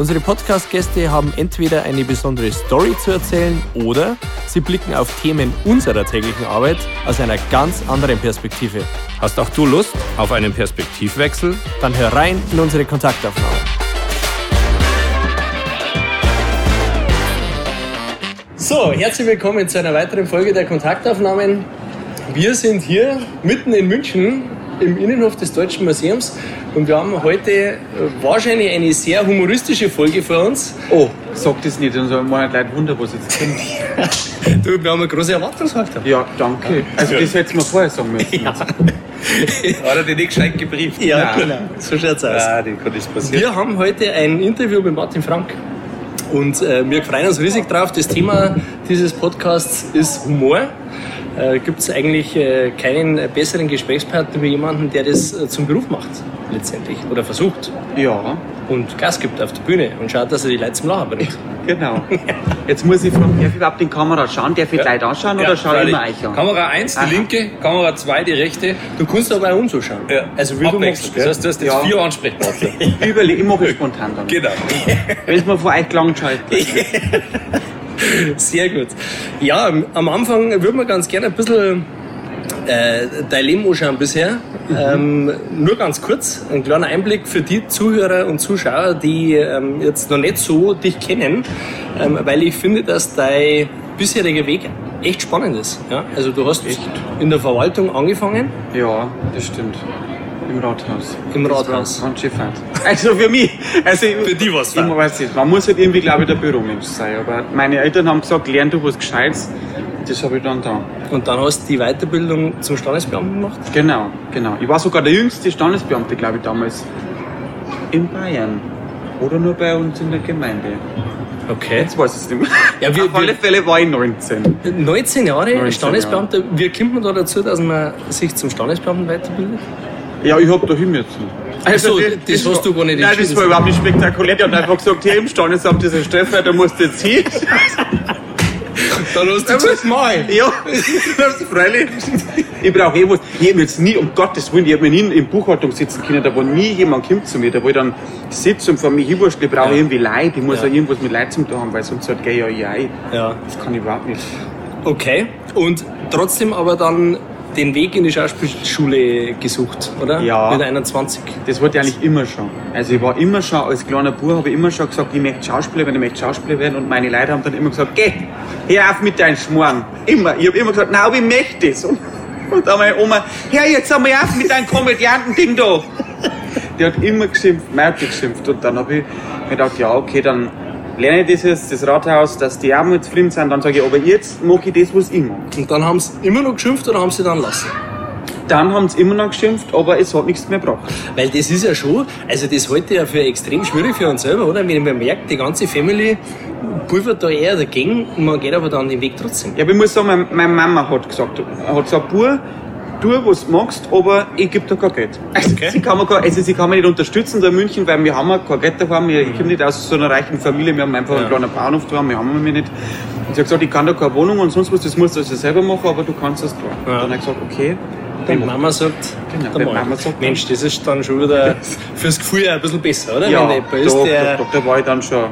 Unsere Podcast-Gäste haben entweder eine besondere Story zu erzählen oder sie blicken auf Themen unserer täglichen Arbeit aus einer ganz anderen Perspektive. Hast auch du Lust auf einen Perspektivwechsel? Dann hör rein in unsere Kontaktaufnahme. So, herzlich willkommen zu einer weiteren Folge der Kontaktaufnahmen. Wir sind hier mitten in München im Innenhof des Deutschen Museums und wir haben heute äh, wahrscheinlich eine sehr humoristische Folge vor uns. Oh, sag das nicht, sonst haben wir gleich Wunder, was jetzt kommt. du, wir haben eine große Erwartungshaltung. Ja, danke. Also das hättest du mir vorher sagen müssen. Ja. Hat er dir nicht gescheit gebrieft? Ja, Nein. genau. So schaut's aus. Ah, den kann das passieren. Wir haben heute ein Interview mit Martin Frank. Und äh, wir freuen uns riesig drauf. Das Thema dieses Podcasts ist Humor. Äh, Gibt es eigentlich äh, keinen besseren Gesprächspartner wie jemanden, der das äh, zum Beruf macht, letztendlich. Oder versucht. Ja, Und Gas gibt auf der Bühne und schaut, dass er die Leute zum Lachen bringt. genau. Jetzt muss ich fragen, darf ich überhaupt in die Kamera schauen? Darf ich die Leute anschauen oder schaue ich immer euch an? Kamera 1 die Aha. linke, Kamera 2 die rechte. Du kannst aber auch umzuschauen. Also wie du. Abwechselnd. Das heißt, du hast jetzt Ja. vier Ansprechpartner. Überle ich mache es spontan dann. genau. Wenn es mir vor euch gelangt, schaut. Sehr gut. Ja, am Anfang würde man ganz gerne ein bisschen äh, dein Leben anschauen bisher. Ähm, nur ganz kurz, ein kleiner Einblick für die Zuhörer und Zuschauer, die ähm, jetzt noch nicht so dich kennen, ähm, weil ich finde, dass dein bisheriger Weg echt spannend ist. Ja? Also du hast in der Verwaltung angefangen, Ja, das stimmt. Im Rathaus. Im Rathaus. Ganz schön. Also für mich. Also für die war's ich weiß nicht. Man muss halt irgendwie, glaube ich, der Büromensch sein. Aber meine Eltern haben gesagt, lern du was Gescheites. Das habe ich dann da. und dann hast du die Weiterbildung zum Standesbeamten gemacht. Genau, genau. Ich war sogar der jüngste Standesbeamte, glaube ich, damals. In Bayern. Oder nur bei uns in der Gemeinde. Okay. Jetzt weiß ich es nicht mehr. Ja, wir- Auf alle Fälle war ich 19. 19 Jahre 19 Standesbeamter. Wie kommt man da dazu, dass man sich zum Standesbeamten weiterbildet? Ja, ich habe da hin müssen. Also, das hast du gar nicht Nein, das war überhaupt nicht spektakulär. Der hat einfach gesagt, hier im Standesamt ist ein Stefan, da musst du jetzt hin. Dann hast Da muss mal. Ja, das ist freilich. Ich brauche eh was. Ich habe jetzt nie, um Gottes Willen, ich habe mir nie in Buchhaltung sitzen können, da wo nie jemand kommt zu mir, da wo ich dann sitze und von mir hinwurstle, ich brauche Ja. irgendwie Leid, ich muss Ja. auch irgendwas mit Leid zum tun haben, weil sonst sagt geh ja ja. Ja. Das kann ich überhaupt nicht. Okay. Und trotzdem aber dann den Weg in die Schauspielschule gesucht, oder? Ja. Mit 21. Das wollte ich eigentlich immer schon. Also ich war immer schon, als kleiner Bub habe ich immer schon gesagt, ich möchte Schauspieler werden, ich möchte Schauspieler werden und meine Leute haben dann immer gesagt, geh, hör auf mit deinen Schmoren. Immer. Ich habe immer gesagt, nein, aber ich möchte das. Und, und dann meine Oma, hör jetzt einmal auf mit deinem Komödiantending da. Die hat immer geschimpft, Merkel geschimpft und dann habe ich mir gedacht, ja okay, dann lerne ich das jetzt, das Rathaus, dass die auch mal zufrieden sind, dann sage ich, aber jetzt mache ich das, was ich mag. Und dann haben sie immer noch geschimpft oder haben sie dann lassen? Dann haben sie immer noch geschimpft, aber es hat nichts mehr gebracht. Weil das ist ja schon, also das halte ich ja für extrem schwierig für uns selber, oder? Wenn man merkt, die ganze Family pulvert da eher dagegen und man geht aber dann den Weg trotzdem. Ja, aber ich muss sagen, meine, Mama hat gesagt, hat gesagt, Bub, tu, was du magst, aber ich gebe dir kein Geld. Also, Okay. sie kann mir, also sie kann mich nicht unterstützen da in München, weil wir haben kein Geld daheim. Wir- Ich komme nicht aus so einer reichen Familie, wir haben einfach Ja. einen kleinen Bauernhof daheim, wir haben wir nicht. Und sie hat gesagt, ich kann da keine Wohnung und sonst was, das musst du also selber machen, aber du kannst das klar. Ja. Dann habe ich gesagt, okay. Wenn dann mach Mama sagt, Genau, wenn. Mama sagt, Mensch, das ist dann schon wieder fürs Gefühl ein bisschen besser, oder? Ja, Wenn ist, doch, der, doch, doch, da war ich dann schon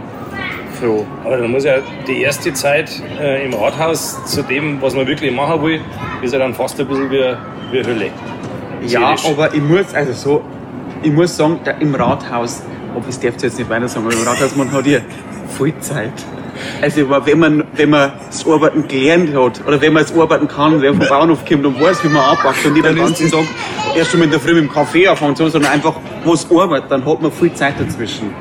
froh. Aber dann muss ja die erste Zeit äh, im Rathaus zu dem, was man wirklich machen will, ist ja dann fast ein bisschen wie, wie Hölle. Ja, Seelisch. aber ich muss, also so, ich muss sagen, da im Rathaus, das darfst du jetzt nicht weiter sagen, aber im Rathaus, man hat hier viel Zeit. Also, wenn man, wenn man das Arbeiten gelernt hat, oder wenn man das Arbeiten kann, wenn man vom Bauernhof kommt und weiß, wie man anpackt und nicht den ganzen Tag erst schon in der Früh mit dem Kaffee anfangen, so, sondern einfach was arbeitet, dann hat man viel Zeit dazwischen.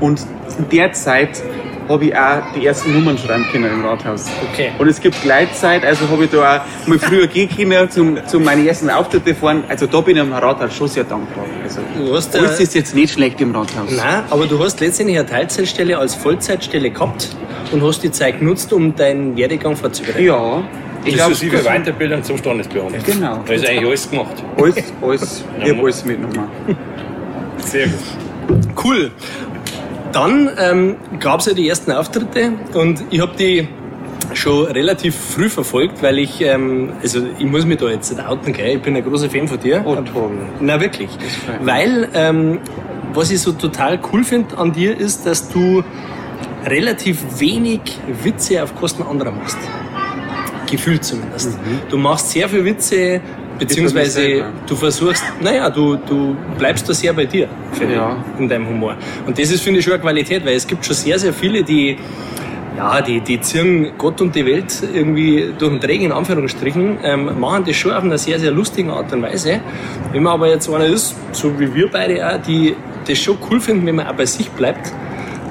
Und in der Zeit habe ich auch die ersten Nummern schreiben können im Rathaus. Okay. Und es gibt Gleitzeit, also habe ich da auch mal früher gehen können, zum, zum meine ersten Auftritte fahren. Also da bin ich am Rathaus schon sehr dankbar. Also, Du hast, äh, alles ist jetzt nicht schlecht im Rathaus. Nein, aber du hast letztendlich eine Teilzeitstelle als Vollzeitstelle gehabt und hast die Zeit genutzt, um deinen Werdegang vorzubereiten. Ja, Ich Inklusive Weiterbildung zum Standesbeamten. Genau. Da ist eigentlich alles gemacht. Alles, alles, ich Ja, hab alles mitgenommen. Sehr gut. Cool. Dann ähm, gab es ja die ersten Auftritte und ich habe die schon relativ früh verfolgt, weil ich, ähm, also ich muss mich da jetzt nicht outen, gell? ich bin ein großer Fan von dir. Oh, toll. Na wirklich. Weil, ähm, was ich so total cool finde an dir ist, dass du relativ wenig Witze auf Kosten anderer machst. Gefühlt zumindest. Mhm. Du machst sehr viele Witze, beziehungsweise du versuchst, naja, du, du bleibst da sehr bei dir, finde Ja. ich, in deinem Humor. Und das ist, finde ich, schon eine Qualität, weil es gibt schon sehr, sehr viele, die ja, die, die ziehen Gott und die Welt irgendwie durch den Trägen in Anführungsstrichen, ähm, machen das schon auf einer sehr, sehr lustigen Art und Weise. Wenn man aber jetzt einer ist, so wie wir beide auch, die das schon cool finden, wenn man auch bei sich bleibt,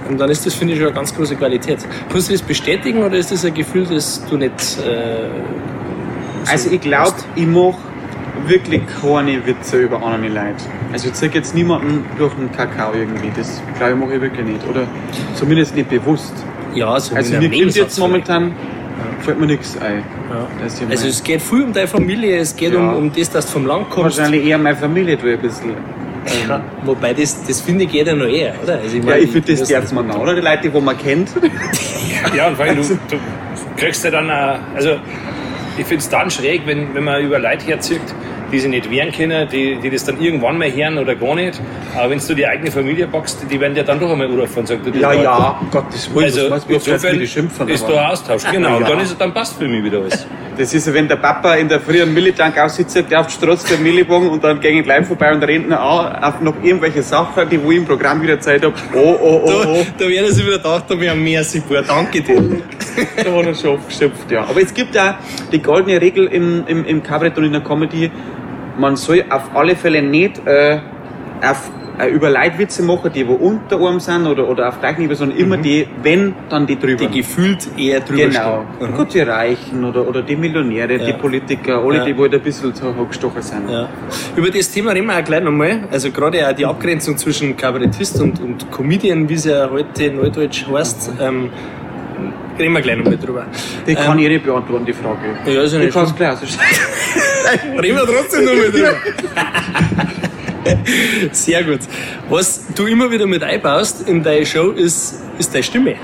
und dann ist das, finde ich, schon eine ganz große Qualität. Kannst du das bestätigen oder ist das ein Gefühl, das du nicht äh, so Also ich glaube, ich mache wirklich keine Witze über andere Leute. Also ich zeige jetzt niemanden durch den Kakao irgendwie. Das glaube ich mache ich wirklich nicht. Oder zumindest nicht bewusst. Ja, so Also mir kommt jetzt momentan, fällt mir nichts ein. Ja. ich Also mein- es geht viel um deine Familie, es geht Ja. um, um das, dass du vom Land kommst. wahrscheinlich eher meine Familie tue ein bisschen. Ja, wobei das, das finde ich jeder noch eher, oder? Also Ja, meine, ich finde das jetzt mal an, oder? Die Leute, die man kennt. Ja, und vor allem, du, du kriegst ja dann, auch, also ich finde es dann schräg, wenn, wenn man über Leute herzieht, die sich nicht wehren können, die, die das dann irgendwann mal hören oder gar nicht. Aber wenn du die eigene Familie packst, die werden ja dann doch einmal anrufen und sagen, Ja, ja, um Gottes Willen, Also was insofern die beschimpfen. ist da ein Austausch. Genau, Ja. und dann, ist, es- dann passt für mich wieder alles. Das ist, wenn der Papa in der frühen Millitank aussitzt, der auf die Straße der Milliwagen und dann gehen gleich vorbei und rennt an auf noch irgendwelche Sachen, die wo ich im Programm wieder Zeit habe. Oh, oh, oh, Da, oh. da werden sie wieder gedacht, da wäre mehr Support. Danke dir. Da hat er schon abgeschimpft, ja. Aber es gibt auch die goldene Regel im, im, im Kabarett und in der Comedy, man soll auf alle Fälle nicht äh, auf, äh, über Leitwitze machen, die wo unter einem sind oder, oder auf gleichen Niveau, sondern immer die, wenn, dann die drüber. Die gefühlt eher drüber Genau. stehen. Gut, die Reichen oder, oder die Millionäre, die Ja. Politiker, alle, Ja. die wohl ein bisschen so hochgestochen sind. Ja. Über das Thema reden wir auch gleich nochmal. Also gerade auch die Abgrenzung zwischen Kabarettist und, und Comedian, wie es ja heute in Neudeutsch heißt, ähm, reden wir gleich nochmal drüber. Die kann ähm, ich nicht beantworten, die Frage. Ja, ist ja ich nicht kann es schlimm. gleich ausstellen. Reden wir trotzdem nochmal drüber. Sehr gut. Was du immer wieder mit einbaust in deine Show ist, ist deine Stimme.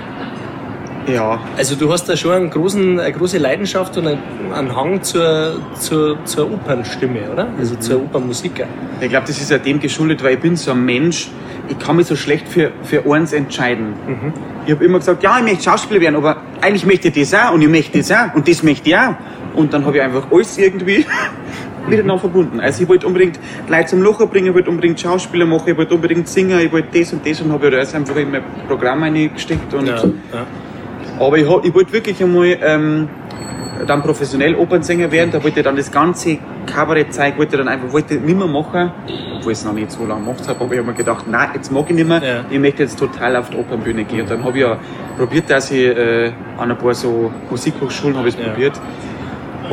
Ja, Also du hast da schon einen großen, eine große Leidenschaft und einen, Hang zur, zur, zur Opernstimme, oder? Also zur Opernmusik. auch. ich glaube, das ist ja dem geschuldet, weil ich bin so ein Mensch, ich kann mich so schlecht für, für eins entscheiden. Ich habe immer gesagt, ja, ich möchte Schauspieler werden, aber eigentlich möchte ich das auch und ich möchte das auch und das möchte ich auch. Und dann habe ich einfach alles irgendwie miteinander verbunden. Also ich wollte unbedingt Leute zum Lachen bringen, ich wollte unbedingt Schauspieler machen, ich wollte unbedingt singen, ich wollte das und das und habe alles einfach in mein Programm reingesteckt. Und Ja, ja. Aber ich, ich wollte wirklich einmal ähm, dann professionell Opernsänger werden. Da wollte ich dann das ganze Kabarettzeug wollte ich dann einfach wollte ich nicht mehr machen, obwohl ich es noch nicht so lange gemacht habe. Aber ich habe mir gedacht, nein, jetzt mag ich nicht mehr. Ja. Ich möchte jetzt total auf die Opernbühne gehen. Und dann habe ich ja probiert, dass ich äh, an ein paar so Musikhochschulen habe ich Ja. probiert.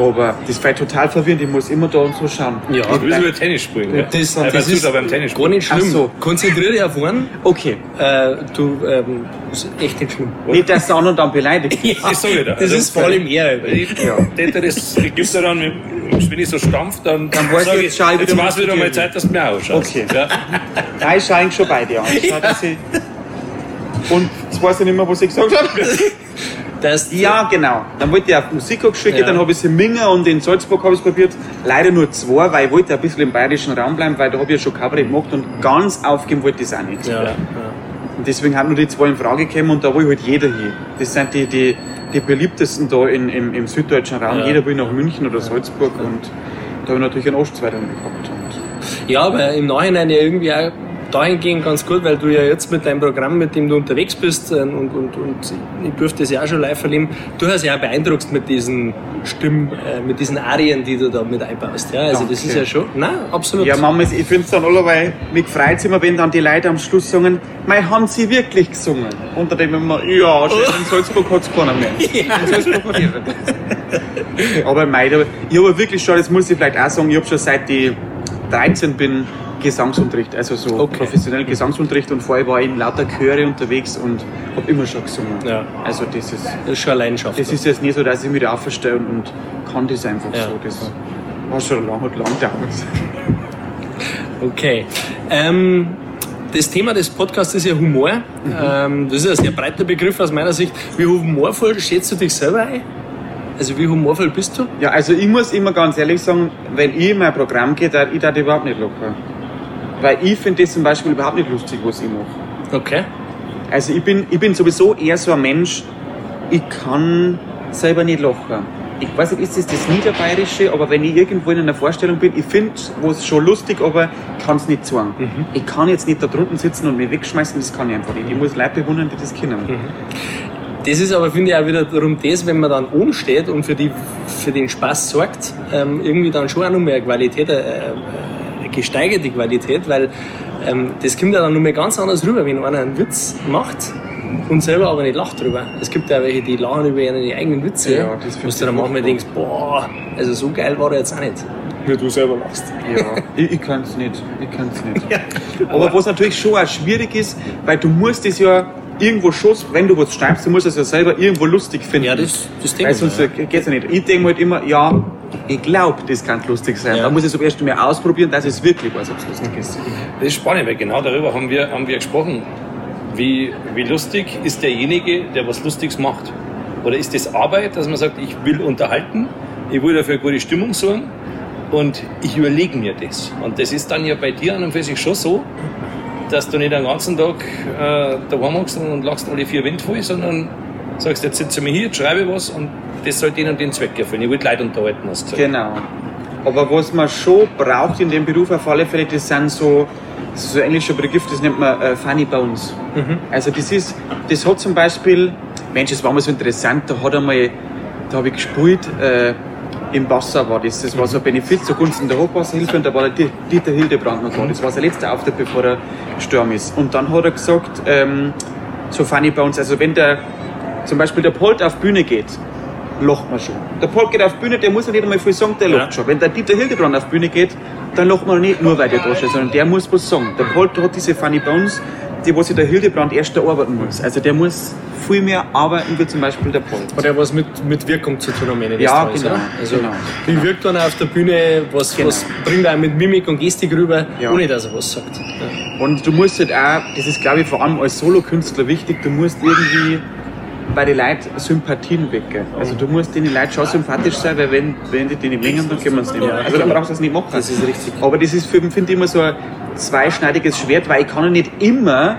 Aber das war total verwirrend. Ich muss immer da und so schauen. Ja. Du willst über Tennis spielen, gell? Das, Ja, das was ist beim Tennis gar nicht schlimm. Ach so. Konzentriere dich auf einen. Okay. Äh, du, ähm, das ist echt nicht schlimm. Nicht, dass der andere dann beleidigt. Ja, Das sag ich dir. Das Also, ist vor allem eher. Ich, ja. Das, ich gebe dir dann, wenn ich so stampf, dann, Dann weiß sag ich, jetzt schau ich jetzt wieder war es mal wieder mal. Zeit, dass du mir ausschaust. Okay. Ja. Nein, ich schaue eigentlich schon bei dir an. Ich ich und jetzt weiß ich nicht mehr, was ich gesagt habe. Das, Ja, genau. Dann wollte ich auf Musikhochschule gehen, Ja. dann habe ich es in Minga und in Salzburg habe ich es probiert. Leider nur zwei, weil ich wollte ein bisschen im bayerischen Raum bleiben, weil da habe ich ja schon Kabarett gemacht und ganz aufgeben wollte ich es auch nicht. Ja, ja. Und deswegen haben nur die zwei in Frage gekommen und da will halt jeder hin. Das sind die, die, die beliebtesten da in, im, im süddeutschen Raum. Jeder will nach München oder Salzburg und da habe ich natürlich einen Ostzweiter gehabt. Und ja, aber im Nachhinein ja irgendwie auch dahingehend ganz gut, weil du ja jetzt mit deinem Programm, mit dem du unterwegs bist äh, und, und, und ich durfte es ja auch schon live erleben, du hast ja auch beeindruckst mit diesen Stimmen, äh, mit diesen Arien, die du da mit einbaust. Ja, also das Danke. ist ja schon, nein, absolut. Ja, Mama, ich finde es dann allerweil, mich freut es immer, wenn dann die Leute am Schluss sagen, mei, haben sie wirklich gesungen? Denke ich mir, ja, schön, in Salzburg hat es keiner mehr. In Salzburg hat jeder. Aber mei, ich habe wirklich schon, das muss ich vielleicht auch sagen, ich habe schon seit ich 13 bin, Gesangsunterricht, also so Okay. professionellen Gesangsunterricht und vorher war ich in lauter Chöre unterwegs und habe immer schon gesungen. Ja. Also das ist, Das ist schon Leidenschaft. das ist jetzt nicht so, dass ich mich da aufstelle und, kann das einfach Ja. so. Das war schon lang und lang dauert. Okay. Ähm, das Thema des Podcasts ist ja Humor. Ähm, das ist ein sehr breiter Begriff aus meiner Sicht. Wie humorvoll schätzt du dich selber ein? Also wie humorvoll bist du? Ja, also ich muss immer ganz ehrlich sagen, wenn ich in mein Programm gehe, da ich da überhaupt nicht locker. Weil ich finde das zum Beispiel überhaupt nicht lustig, was ich mache. Okay. Also ich bin, ich bin sowieso eher so ein Mensch, ich kann selber nicht lachen. Ich weiß nicht, ist das das Niederbayerische, aber wenn ich irgendwo in einer Vorstellung bin, ich finde es schon lustig, aber ich kann es nicht sagen. Ich kann jetzt nicht da drunten sitzen und mich wegschmeißen, das kann ich einfach nicht. Ich muss Leute bewundern, die das können. Das ist aber, finde ich, auch wieder darum das, wenn man dann oben steht und für, die, für den Spaß sorgt, ähm, irgendwie dann schon auch noch mehr Qualität, äh, äh, gesteigerte Qualität, weil ähm, das kommt ja dann noch mal ganz anders rüber, wenn einer einen Witz macht und selber aber nicht lacht drüber. Es gibt ja welche, die lachen über ihre eigenen Witze, Ja, das wo find du dann manchmal denkst, boah, also so geil war der jetzt auch nicht. Wie du selber lachst. Ja, ich, ich kann es nicht. Ich kann's nicht. Aber was natürlich schon auch schwierig ist, weil du musst es ja irgendwo schon, wenn du was schreibst, du musst es ja selber irgendwo lustig finden. Ja, das- das denke Weil ich sonst mir, geht's ja nicht. Ich denke halt immer, ja, ich glaube, das kann lustig sein. Ja. Da muss ich es aber erst mal ausprobieren, dass es wirklich weiß, ob es lustig ist. Das ist spannend, weil genau darüber haben wir, haben wir gesprochen. Wie, wie lustig ist derjenige, der was Lustiges macht? Oder ist das Arbeit, dass man sagt, ich will unterhalten, ich will dafür eine gute Stimmung sorgen und ich überlege mir das. Und das ist dann ja bei dir an und für sich schon so, dass du nicht den ganzen Tag äh, daheim hockst und lachst alle vier Wände voll, sondern sagst, jetzt sitze ich mir hier, jetzt schreibe ich was und das soll den und den Zweck erfüllen. Ich will Leute unterhalten, hast du gesagt. Genau. Aber was man schon braucht in dem Beruf auf alle Fälle, das sind so, das ist so ein englischer Begriff, das nennt man äh, Funny Bones. Also das ist, das hat zum Beispiel, Mensch, das war mal so interessant, da hat einmal, da habe ich gespielt, äh, im Wasser war das, das war so ein Benefit zugunsten der Hochwasserhilfe und da war der Di- Dieter Hildebrand noch da, das war sein letzter Auftritt, bevor er gestorben ist. Und dann hat er gesagt, ähm, so Funny Bones, also wenn der, zum Beispiel der Polt auf Bühne geht, lacht man schon. Der Paul geht auf Bühne, der muss ja nicht einmal viel sagen, der Ja. schon. Wenn der Dieter Hildebrand auf Bühne geht, dann lacht man nicht nur, weil der da steht, sondern der muss was sagen. Der Paul hat diese Funny Bones, die was sich der Hildebrand erst erarbeiten muss. Also der muss viel mehr arbeiten, wie zum Beispiel der Paul. Hat ja was mit, mit Wirkung zu tun am Ende Ja, Tages, genau? Also, genau. wie wirkt dann auf der Bühne, was, Genau. was bringt er mit Mimik und Gestik rüber, Ja. ohne dass er was sagt. Ja. Und du musst halt auch, das ist glaube ich vor allem als Solokünstler wichtig, du musst irgendwie bei den Leuten Sympathien wecken. Also du musst den Leuten schon sympathisch sein, weil wenn, wenn die die nicht mengen, dann können wir es nicht mehr. Ja, Also dann brauchst du es nicht machen. Das ist richtig. Aber das ist für finde ich immer so ein zweischneidiges Schwert, weil ich kann ja nicht immer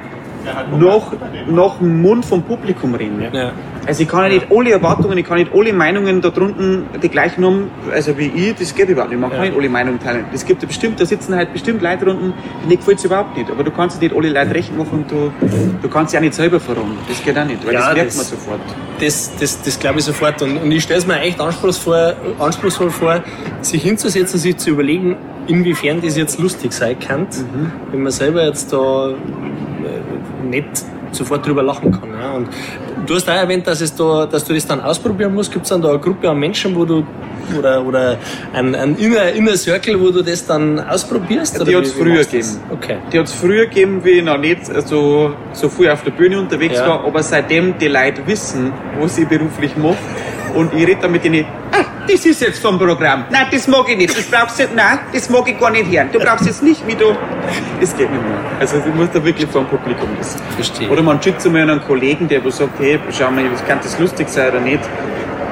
noch, noch Mund vom Publikum reden. Ja. Also ich kann ja nicht alle Erwartungen, ich kann nicht alle Meinungen da drunten die gleichen haben, also wie ich, das geht überhaupt nicht. Man kann Ja. nicht alle Meinungen teilen. Es gibt ja bestimmt, da sitzen halt bestimmt Leute drunten, denen gefällt es überhaupt nicht. Aber du kannst nicht alle Leute recht machen und du, du kannst sie auch nicht selber verraten. Das geht auch nicht, weil Ja, das merkt das- man sofort. Das, das, das glaube ich sofort. Und, und ich stelle es mir echt anspruchsvoll, anspruchsvoll vor, sich hinzusetzen, sich zu überlegen, inwiefern das jetzt lustig sein kann, Mhm. wenn man selber jetzt da äh, nicht sofort drüber lachen kann. Ja. Und du hast auch erwähnt, dass, es da, dass du das dann ausprobieren musst. Gibt es dann da eine Gruppe an Menschen, wo du oder, oder ein, ein inner, inner Circle, wo du das dann ausprobierst? Die oder hat es früher gegeben. Okay. Die hat es früher gegeben, wie ich noch nicht so, so viel auf der Bühne unterwegs Ja. war, aber seitdem die Leute wissen, was ich beruflich mache, und ich rede dann mit denen, ah, das ist jetzt vom Programm. Nein, das mag ich nicht. Das brauchst du, nein, das mag ich gar nicht hören. Du brauchst jetzt nicht, wie du. Das geht nicht mehr. Also, du musst da wirklich vor dem Publikum wissen. Verstehe. Oder man schickt zu mir einen Kollegen, der sagt, hey, schau mal, kann das lustig sein oder nicht.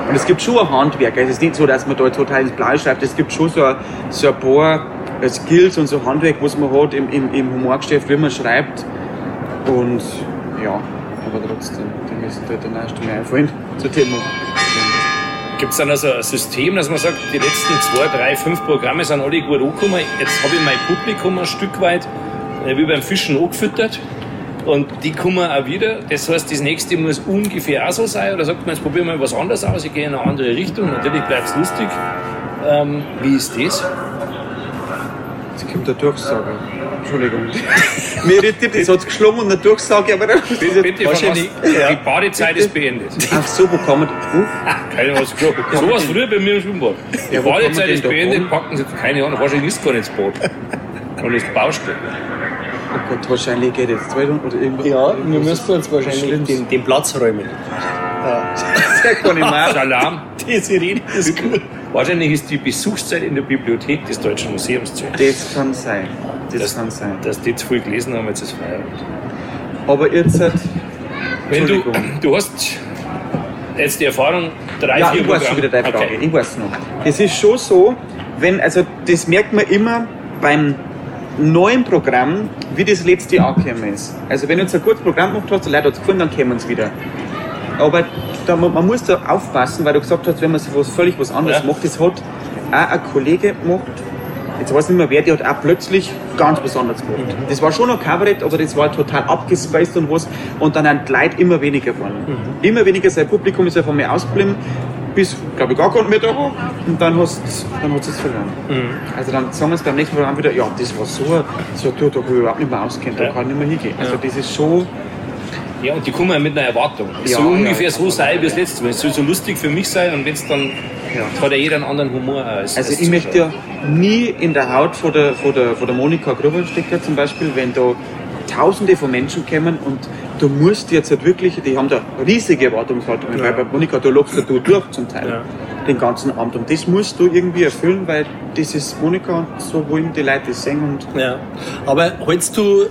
Und es gibt schon ein Handwerk. Also es ist nicht so, dass man da total ins Blaue schreibt. Es gibt schon so ein, so ein paar äh, Skills und so Handwerk, was man hat im, im, im Humorgeschäft, wie man schreibt. Und ja, aber trotzdem, die müssen da dann erst mal einfallen zu Thema. Gibt es dann also ein System, dass man sagt, die letzten zwei, drei, fünf Programme sind alle gut angekommen. Jetzt habe ich mein Publikum ein Stück weit äh, wie beim Fischen angefüttert. Und die kommen auch wieder. Das heißt, das nächste muss ungefähr auch so sein. Oder sagt man, jetzt probieren wir mal was anderes aus, ich gehe in eine andere Richtung. Natürlich bleibt es lustig. Ähm, wie ist das? Jetzt kommt der Durchsage. Entschuldigung. Mir irritiert, das hat geschlagen und eine Durchsage, aber das ist Bitte, wahrscheinlich- ja. Die Badezeit ist beendet. Ach so, wo kann man. Uh, Keine was gesagt. So was früher bei mir im Schwimmbad. Die Ja, Badezeit ist beendet, packen sie, keine Ahnung, wahrscheinlich ist gar nicht das Bad. Und das Baustelle. Oh Gott, wahrscheinlich geht jetzt zwei Stunden oder irgendwas. Ja, wir müssen uns wahrscheinlich den, den Platz räumen. Sehr kann ich machen. Salam. Diese Rede ist gut. Wahrscheinlich ist die Besuchszeit in der Bibliothek des Deutschen Museums zu Ende. Das kann sein. Das, Das- kann sein. Dass die zu viel gelesen haben, jetzt ist Feierabend. Aber jetzt halt, Wenn du, Entschuldigung. du hast jetzt die Erfahrung, drei, Ja, vier ich weiß schon wieder deine Frage. Okay. Ich weiß noch. Es ist schon so, wenn, also das merkt man immer beim neuen Programm, wie das letzte Jahr gekommen ist. Also wenn du jetzt ein gutes Programm gemacht hast, die Leute hat es gefallen, dann kommen sie wieder. Aber da, man, muss da aufpassen, weil du gesagt hast, wenn man so was völlig was anderes Ja. macht, das hat auch ein Kollege gemacht, jetzt weiß ich nicht mehr wer, der hat auch plötzlich ganz besonders gemacht. Mhm. Das war schon ein Kabarett, aber das war total abgespaced und was. Und dann sind die Leute immer weniger geworden. Mhm. Immer weniger, sein Publikum ist einfach mehr ausgeblieben, bis, glaube ich, gar keiner mehr da war. Und dann, hast, dann hat es verloren. Mhm. Also dann sagen wir es beim nächsten Mal wieder, ja, das war so, so du, da kann ich überhaupt nicht mehr auskennen, da Ja. kann ich nicht mehr hingehen. Also das ist schon, Ja, und die kommen ja mit einer Erwartung. Es Ja, soll ja, ungefähr ja. so sein wie das letzte Mal. Es soll so lustig für mich sein und wenn es dann Ja. hat ja jeder einen anderen Humor als Also als ich möchte ja nie in der Haut von der, von der, von der Monika Gruber stecken zum Beispiel, wenn da tausende von Menschen kommen und du musst jetzt halt wirklich, die haben da riesige Erwartungshaltungen, weil bei Monika, du lockst ja du durch zum Teil, Ja. den ganzen Abend und das musst du irgendwie erfüllen, weil das ist Monika und so wollen die Leute das sehen und Ja. Aber hältst du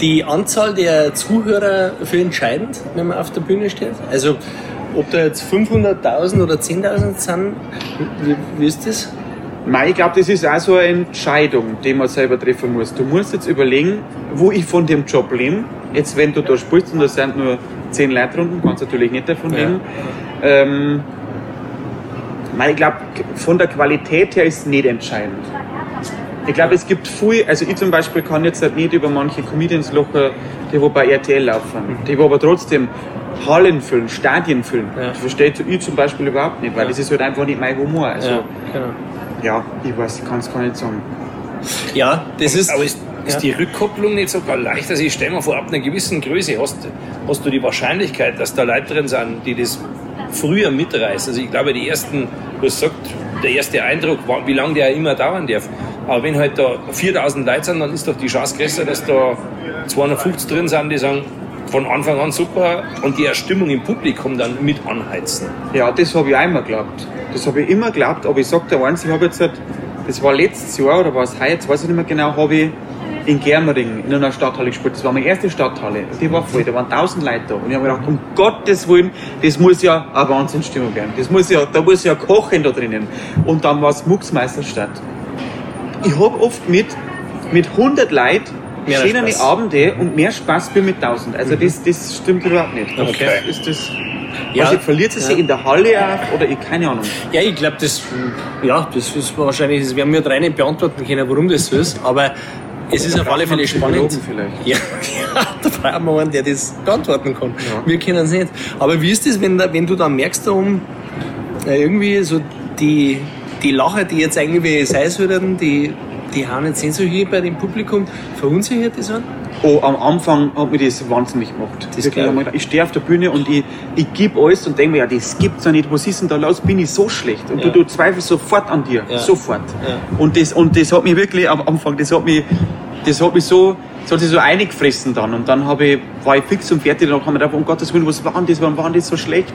die Anzahl der Zuhörer für entscheidend, wenn man auf der Bühne steht? Also, ob da jetzt 500.000 oder 10.000 sind, wie, wie ist das? Nein, ich glaube, das ist auch so eine Entscheidung, die man selber treffen muss. Du musst jetzt überlegen, wo ich von dem Job lebe. Jetzt, wenn du da spielst und da sind nur zehn Leute drunten, kannst du natürlich nicht davon Ja. leben. Ähm, nein, ich glaube, von der Qualität her ist es nicht entscheidend. Ich glaube, es gibt viel, also ich zum Beispiel kann jetzt halt nicht über manche Comedians lachen, die wo bei RTL laufen, die wo aber trotzdem Hallen füllen, Stadien füllen. Ja. Das verstehe ich zum Beispiel überhaupt nicht, weil Ja. das ist halt einfach nicht mein Humor. Also, Ja, genau. ja, ich weiß, ich kann es gar nicht sagen. Ja, das ist. Aber ist, ist ja. die Rückkopplung nicht sogar leicht? Also ich stelle mir vor, ab einer gewissen Größe hast, hast du die Wahrscheinlichkeit, dass da Leute drin sind, die das früher mitreißen. Also ich glaube, die ersten, du hast gesagt, der erste Eindruck, wie lange der immer dauern darf. Aber wenn halt da 4000 Leute sind, dann ist doch die Chance größer, dass da 250 drin sind, die sagen, von Anfang an super und die Stimmung im Publikum dann mit anheizen. Ja, das habe ich auch immer geglaubt. Das habe ich immer geglaubt, aber ich sage dir eins, ich habe jetzt, halt, das war letztes Jahr oder war es heuer, weiß ich nicht mehr genau, habe ich in Germering in einer Stadthalle gespielt. Das war meine erste Stadthalle. Die war voll, da waren tausend Leute da. Und ich habe mir gedacht, um Gottes Willen, das muss ja eine Wahnsinnsstimmung werden. Das muss ja, da muss ja kochen da drinnen. Und dann war es Mucksmeisterstadt. Ich habe oft mit, mit 100 Leuten Mehr schöne Spaß. Abende und mehr Spaß wie mit 1000. Also das, das stimmt überhaupt nicht. Okay. Ist das, Ja. also verliert sie sich Ja. in der Halle auch oder ich keine Ahnung. Ja, ich glaube, das, ja, das ist wahrscheinlich, das werden wir drei nicht beantworten können, warum das so ist, aber es ist auf alle Fälle spannend. Ja, ja, da brauchen wir einen, der das beantworten kann. Wir können es nicht. Aber wie ist das, wenn, da, wenn du dann merkst, um ja, irgendwie so die, die Lacher, die jetzt eigentlich wie sein sollten, die, die hauen jetzt nicht so hier bei dem Publikum, verunsichert die sind? Oh, am Anfang hat mich das wahnsinnig gemacht. Das Wirklich, ich. ich gedacht, ich stehe auf der Bühne und ich, ich gebe alles und denke mir, ja, das gibt's ja nicht. Was ist denn da los? Bin ich so schlecht? Und Ja. du, du zweifelst sofort an dir. Ja. Sofort. Ja. Und, das, und das hat mich wirklich am Anfang, das hat mich, das hat mich so, das hat sich so eingefressen dann. Und dann habe ich, war ich fix und fertig. Dann kam ich gedacht, um Gottes Willen, was war denn das? Warum war denn das so schlecht?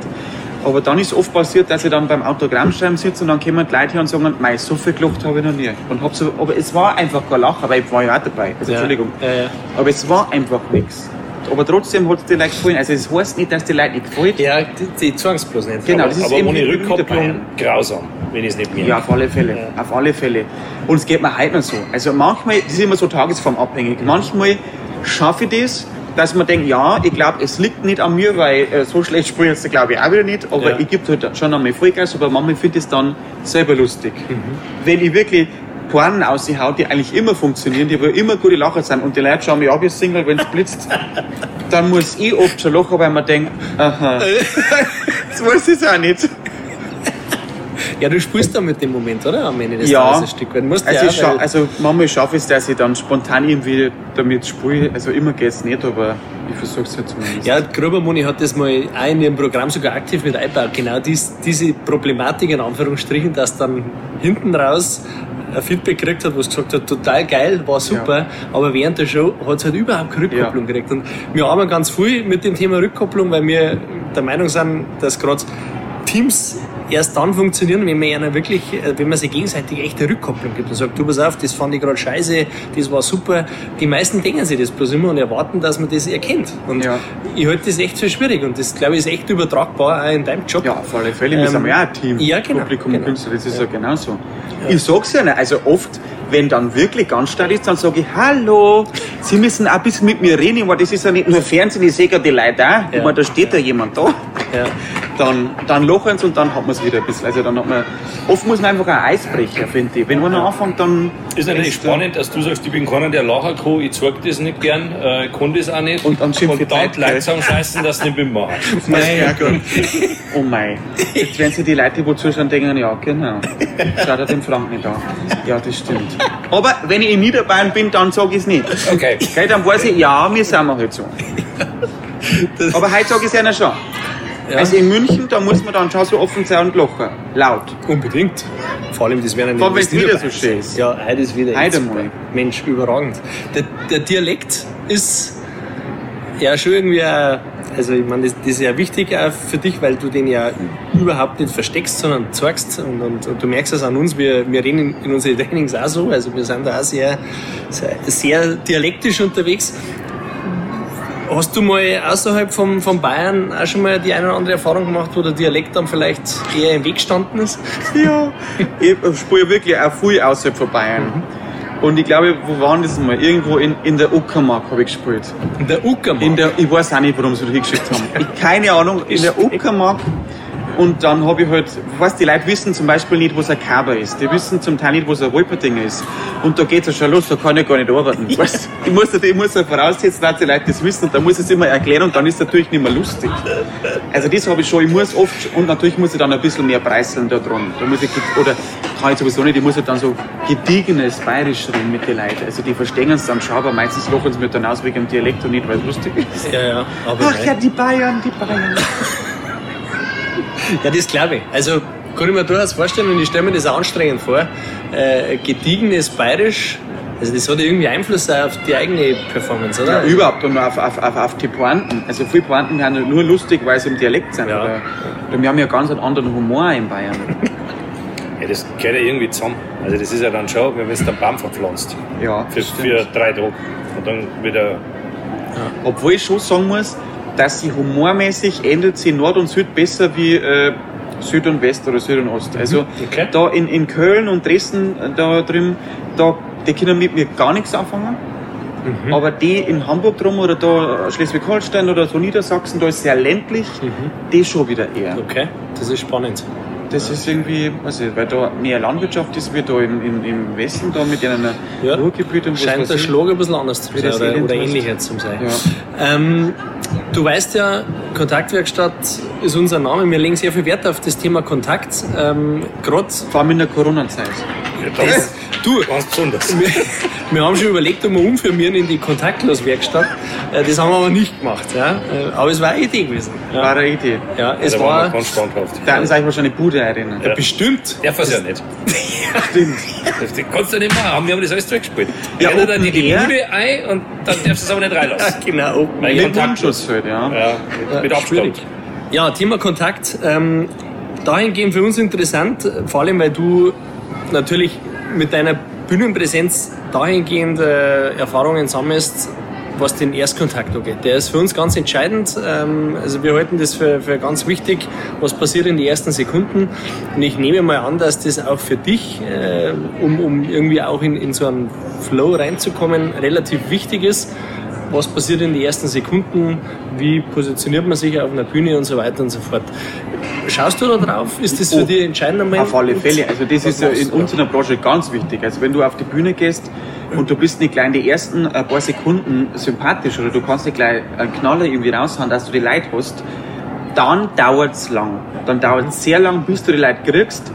Aber dann ist oft passiert, dass ich dann beim Autogrammschreiben sitze und dann kommen die Leute her und sagen, mei, so viel gelacht habe ich noch nie. Und hab so, aber es war einfach kein Lachen, weil ich war ja auch dabei. Also, Entschuldigung. Ja, ja. Aber es war einfach nichts. Aber trotzdem hat es die Leute gefallen. Also es heißt nicht, dass die Leute nicht gefällt. Ja, die, die zeigen es bloß nicht. Genau, aber das ist aber eben ohne Rückkopplung grausam, wenn ich es nicht merke. Ja, auf alle Fälle. Auf alle Fälle. Und es geht mir heute noch so. Also manchmal, das ist immer so tagesformabhängig. Manchmal schaffe ich das, dass man denkt, ja, ich glaube, es liegt nicht an mir, weil äh, so schlecht spiele ich jetzt glaube ich auch wieder nicht. Aber Ja. ich gebe halt schon einmal Vollgas, aber manchmal finde ich es dann selber lustig. Mhm. Wenn ich wirklich Pornen aushau, die eigentlich immer funktionieren, die wo immer gute Lacher sind und die Leute schauen mich ab wie Single, wenn es blitzt, dann muss ich oft schon lachen, weil man denkt, aha, das weiß ich auch nicht. Ja, du spielst da mit dem Moment, oder? Am Ende des Ja. Tages ein Stück weit. Musst Also, ja, ich scha also manchmal schaffe ich es, dass ich dann spontan irgendwie damit spiele. Also immer geht es nicht, aber ich versuche es halt zumindest. Ja, Grubermoni hat das mal auch in ihrem Programm sogar aktiv mit eingebaut. Genau dies, diese Problematik in Anführungsstrichen, dass dann hinten raus ein Feedback gekriegt hat, was gesagt hat, total geil, war super, ja. aber während der Show hat es halt überhaupt keine Rückkopplung ja. gekriegt. Und wir haben ganz viel mit dem Thema Rückkopplung, weil wir der Meinung sind, dass gerade Teams erst dann funktionieren, wenn man einer wirklich, äh, wenn man sich gegenseitig echte Rückkopplung gibt und sagt, du pass auf, das fand ich gerade scheiße, das war super. Die meisten denken sich das bloß immer und erwarten, dass man das erkennt. Und ja. ich halte das echt für schwierig und das glaube ich ist echt übertragbar auch in deinem Job. Ja, auf alle Fälle, wir ähm, sind ja auch ein Team. Ja, genau. Publikum genau. und Künstler, das ist ja, ja genauso. Ja. Ich sag's ja nicht, also oft wenn dann wirklich ganz stark ist, dann sage ich, hallo, Sie müssen auch ein bisschen mit mir reden, weil das ist ja nicht nur Fernsehen, ich sehe gerade die Leute auch, ja. da steht ja jemand da. Ja. Dann, dann lachen sie und dann hat man es wieder ein bisschen. Also dann hat man, oft muss man einfach ein Eisbrecher, finde ich. Wenn man anfängt, dann... Ist natürlich spannend, dass du sagst, ich bin keiner, der lachen kann, ich zeig das nicht gern, äh, kann das auch nicht. Und dann schimpft und dann Leute zusammenscheißen, dass sie nicht mitmachen. Nein, ja gut. Oh mein. Jetzt werden sich die Leute, die zuschauen, denken, ja genau, schaut er den Frank nicht an. Ja, das stimmt. Aber wenn ich in Niederbayern bin, dann sage ich es nicht. Okay. okay. Dann weiß ich, ja, wir sind halt so. Aber heute sage ich es ja schon. Ja. Also in München, da muss man dann schon so offen sein und lachen. Laut. Unbedingt. Vor allem, das wäre Vor allem, wenn es wieder so schön ist. Ja, heute ist wieder heute mal. Mensch, überragend. Der, der Dialekt ist ja schon irgendwie ein also ich meine, das, das, ist ja wichtig auch für dich, weil du den ja überhaupt nicht versteckst, sondern zeigst und, und, und du merkst es an uns, wir, wir reden in, in unseren Trainings auch so, also wir sind da auch sehr, sehr, sehr dialektisch unterwegs. Hast du mal außerhalb von, von Bayern auch schon mal die eine oder andere Erfahrung gemacht, wo der Dialekt dann vielleicht eher im Weg gestanden ist? Ja, ich spiele wirklich auch viel außerhalb von Bayern. Mhm. Und ich glaube, wo waren das mal? Irgendwo in, in der Uckermark habe ich gespielt. In der Uckermark? In der, ich weiß auch nicht, warum sie da hingeschickt haben. Ich, keine Ahnung, in der Uckermark und dann habe ich halt, was die Leute wissen zum Beispiel nicht, was ein Kaber ist. Die wissen zum Teil nicht, was ein Wolperdinger ist. Und da geht es ja schon los, da kann ich gar nicht arbeiten. Weißt, ich muss, ich muss ja voraussetzen, dass die Leute das wissen und dann muss ich es immer erklären und dann ist es natürlich nicht mehr lustig. Also das habe ich schon, ich muss oft, und natürlich muss ich dann ein bisschen mehr preiseln da dran. Da muss ich, oder kann ich sowieso nicht, ich muss halt dann so gediegenes Bayerisch reden mit den Leuten. Also die verstehen es dann schon, aber meistens lachen sie mir dann aus wegen dem Dialekt und nicht, weil es lustig ist. Ja, ja. Aber Ach ja, die Bayern, die Bayern. Ja, das glaube ich. Also kann ich mir durchaus vorstellen und ich stelle mir das auch anstrengend vor. Äh, gediegenes Bayerisch, also das hat irgendwie Einfluss auf die eigene Performance, oder? Ja, überhaupt und auf, auf, auf, auf die Pointen. Also viele Pointen werden nur lustig, weil sie im Dialekt sind. Ja. Oder, oder wir haben ja ganz einen anderen Humor in Bayern. Ja, das gehört ja irgendwie zusammen. Also das ist ja dann schon, wenn es den Baum verpflanzt. Ja. Für, für drei Tage. Und dann wieder. Ja. Obwohl ich schon sagen muss, dass sie humormäßig ändert sie Nord und Süd besser wie äh, Süd und West oder Süd und Ost. Mhm. Also okay. da in, in Köln und Dresden äh, da drüben, da, die können mit mir gar nichts anfangen. Mhm. Aber die in Hamburg drum oder da Schleswig-Holstein oder so Niedersachsen, da ist sehr ländlich, mhm. die schon wieder eher. Okay, das ist spannend. Das ist irgendwie, weiß ich, weil da mehr Landwirtschaft ist wie da im, im, im Westen, da mit einem ja. Ruhrgebiet. Und Scheint der Schlag ein bisschen anders zu sein oder, oder ähnlich jetzt zu sein. Ja. Ähm, du weißt ja, Kontaktwerkstatt ist unser Name. Wir legen sehr viel Wert auf das Thema Kontakt. Ähm, Gerade Vor allem in der Corona-Zeit. Ja, das, du, ganz besonders. Wir, wir, haben schon überlegt, ob wir umfirmieren in die Kontaktloswerkstatt. Äh, das haben wir aber nicht gemacht. Ja? Äh, aber es war eine Idee gewesen. Ja. War eine Idee. Ja, es ja, da war. Ganz standhaft. Da hatten sie euch wahrscheinlich Bude erinnern. Ja. Bestimmt. Der es ja nicht. Stimmt. Das kannst du nicht machen. Wir haben das alles zurückgespielt. Ja, ja dann die, die Bude ein und dann darfst du es aber nicht reinlassen. Ja, genau. Open Weil mit Mundschutz halt, ja. ja. Mit, mit Abstand. Ja, Thema Kontakt. Ähm, dahingehend für uns interessant, vor allem weil du natürlich mit deiner Bühnenpräsenz dahingehend äh, Erfahrungen sammelst, was den Erstkontakt angeht. Der ist für uns ganz entscheidend. Ähm, also wir halten das für, für ganz wichtig, was passiert in den ersten Sekunden. Und ich nehme mal an, dass das auch für dich, äh, um, um irgendwie auch in, in so einen Flow reinzukommen, relativ wichtig ist was passiert in den ersten Sekunden, wie positioniert man sich auf einer Bühne und so weiter und so fort. Schaust du da drauf? Ist das für oh, dich entscheidend? Auf alle Fälle. Also das ist ja in unserer Branche ganz wichtig. Also wenn du auf die Bühne gehst und du bist nicht gleich in die ersten ein paar Sekunden sympathisch oder du kannst nicht gleich einen Knaller irgendwie raushauen, dass du die Leute hast, dann dauert es lang. Dann dauert es sehr lang, bis du die Leute kriegst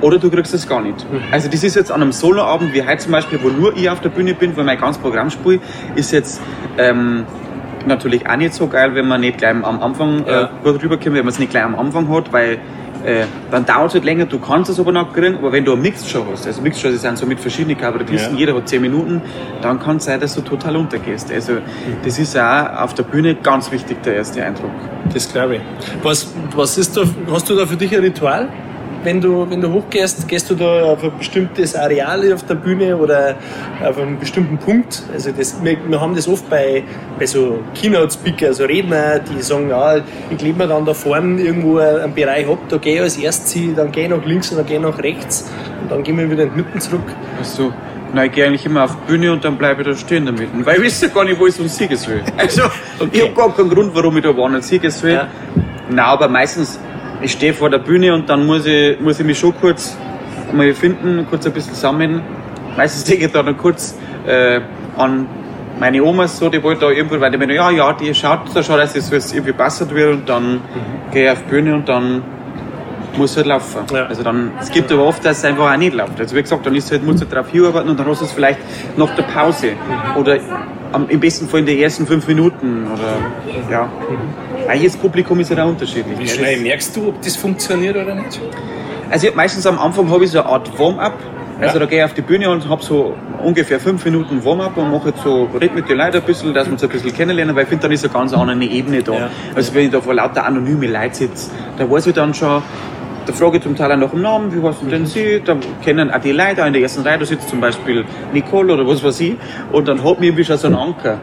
oder du kriegst es gar nicht. Mhm. Also das ist jetzt an einem Soloabend wie heute zum Beispiel, wo nur ich auf der Bühne bin, wo mein ganzes Programm spiele, ist jetzt ähm, natürlich auch nicht so geil, wenn man nicht gleich am Anfang äh, ja. äh, gut rüberkommt, wenn man es nicht gleich am Anfang hat, weil äh, dann dauert es halt länger, du kannst es aber noch kriegen, aber wenn du eine Mixed-Show hast, also Mixed-Shows sind so mit verschiedenen Kabarettisten, Ja. jeder hat 10 Minuten, dann kann es sein, dass du total untergehst. Also das ist auch auf der Bühne ganz wichtig, der erste Eindruck. Das glaube ich. Was, was ist da, hast du da für dich ein Ritual? Wenn du, wenn du hochgehst, gehst du da auf ein bestimmtes Areal auf der Bühne oder auf einen bestimmten Punkt? Also das, wir, wir haben das oft bei, bei so Keynote-Speaker, also Redner, die sagen, ja, ich klebe mir dann da vorne irgendwo einen Bereich ab, da gehe ich als erstes hin, dann gehe ich nach links und dann gehe ich nach rechts und dann gehen wir wieder in die Mitte zurück. Also, nein, ich gehe eigentlich immer auf die Bühne und dann bleibe ich da stehen damit. Weil ich weiß ja gar nicht, wo ich so ein Sieges will. Also, ich habe gar keinen Grund, warum ich da woanders Sieges will. Ja. Nein, aber meistens, ich stehe vor der Bühne und dann muss ich, muss ich mich schon kurz mal finden, kurz ein bisschen sammeln. Meistens denke ich da dann kurz äh, an meine Omas, so, die wollte da irgendwo, weil die meinen, ja, ja, die schaut da schon, dass es so irgendwie passend wird und dann gehe ich auf die Bühne und dann muss halt laufen. Ja. Also dann, es gibt aber oft, dass es einfach auch nicht läuft. Also wie gesagt, dann ist halt, musst du darauf hinarbeiten und dann hast du es vielleicht nach der Pause oder am, im besten Fall in den ersten fünf Minuten oder ja. Weil jedes Publikum ist ja auch unterschiedlich. Wie schnell merkst du, ob das funktioniert oder nicht? also ich, meistens am Anfang habe ich so eine Art Warm-up. Also Ja. da gehe ich auf die Bühne und habe so ungefähr fünf Minuten Warm-up und mache jetzt so, red mit den Leuten ein bisschen, dass wir uns ein bisschen kennenlernen, weil ich finde, dann ist eine ganz andere Ebene da. Ja. Also wenn ich da vor lauter anonyme Leuten sitze, da weiß ich dann schon, da frage ich zum Teil auch dem Namen, wie heißt denn Sie? Da kennen auch die Leute, in der ersten Reihe, da sitzt zum Beispiel Nicole oder was weiß ich, und dann hat mir irgendwie schon so einen Anker.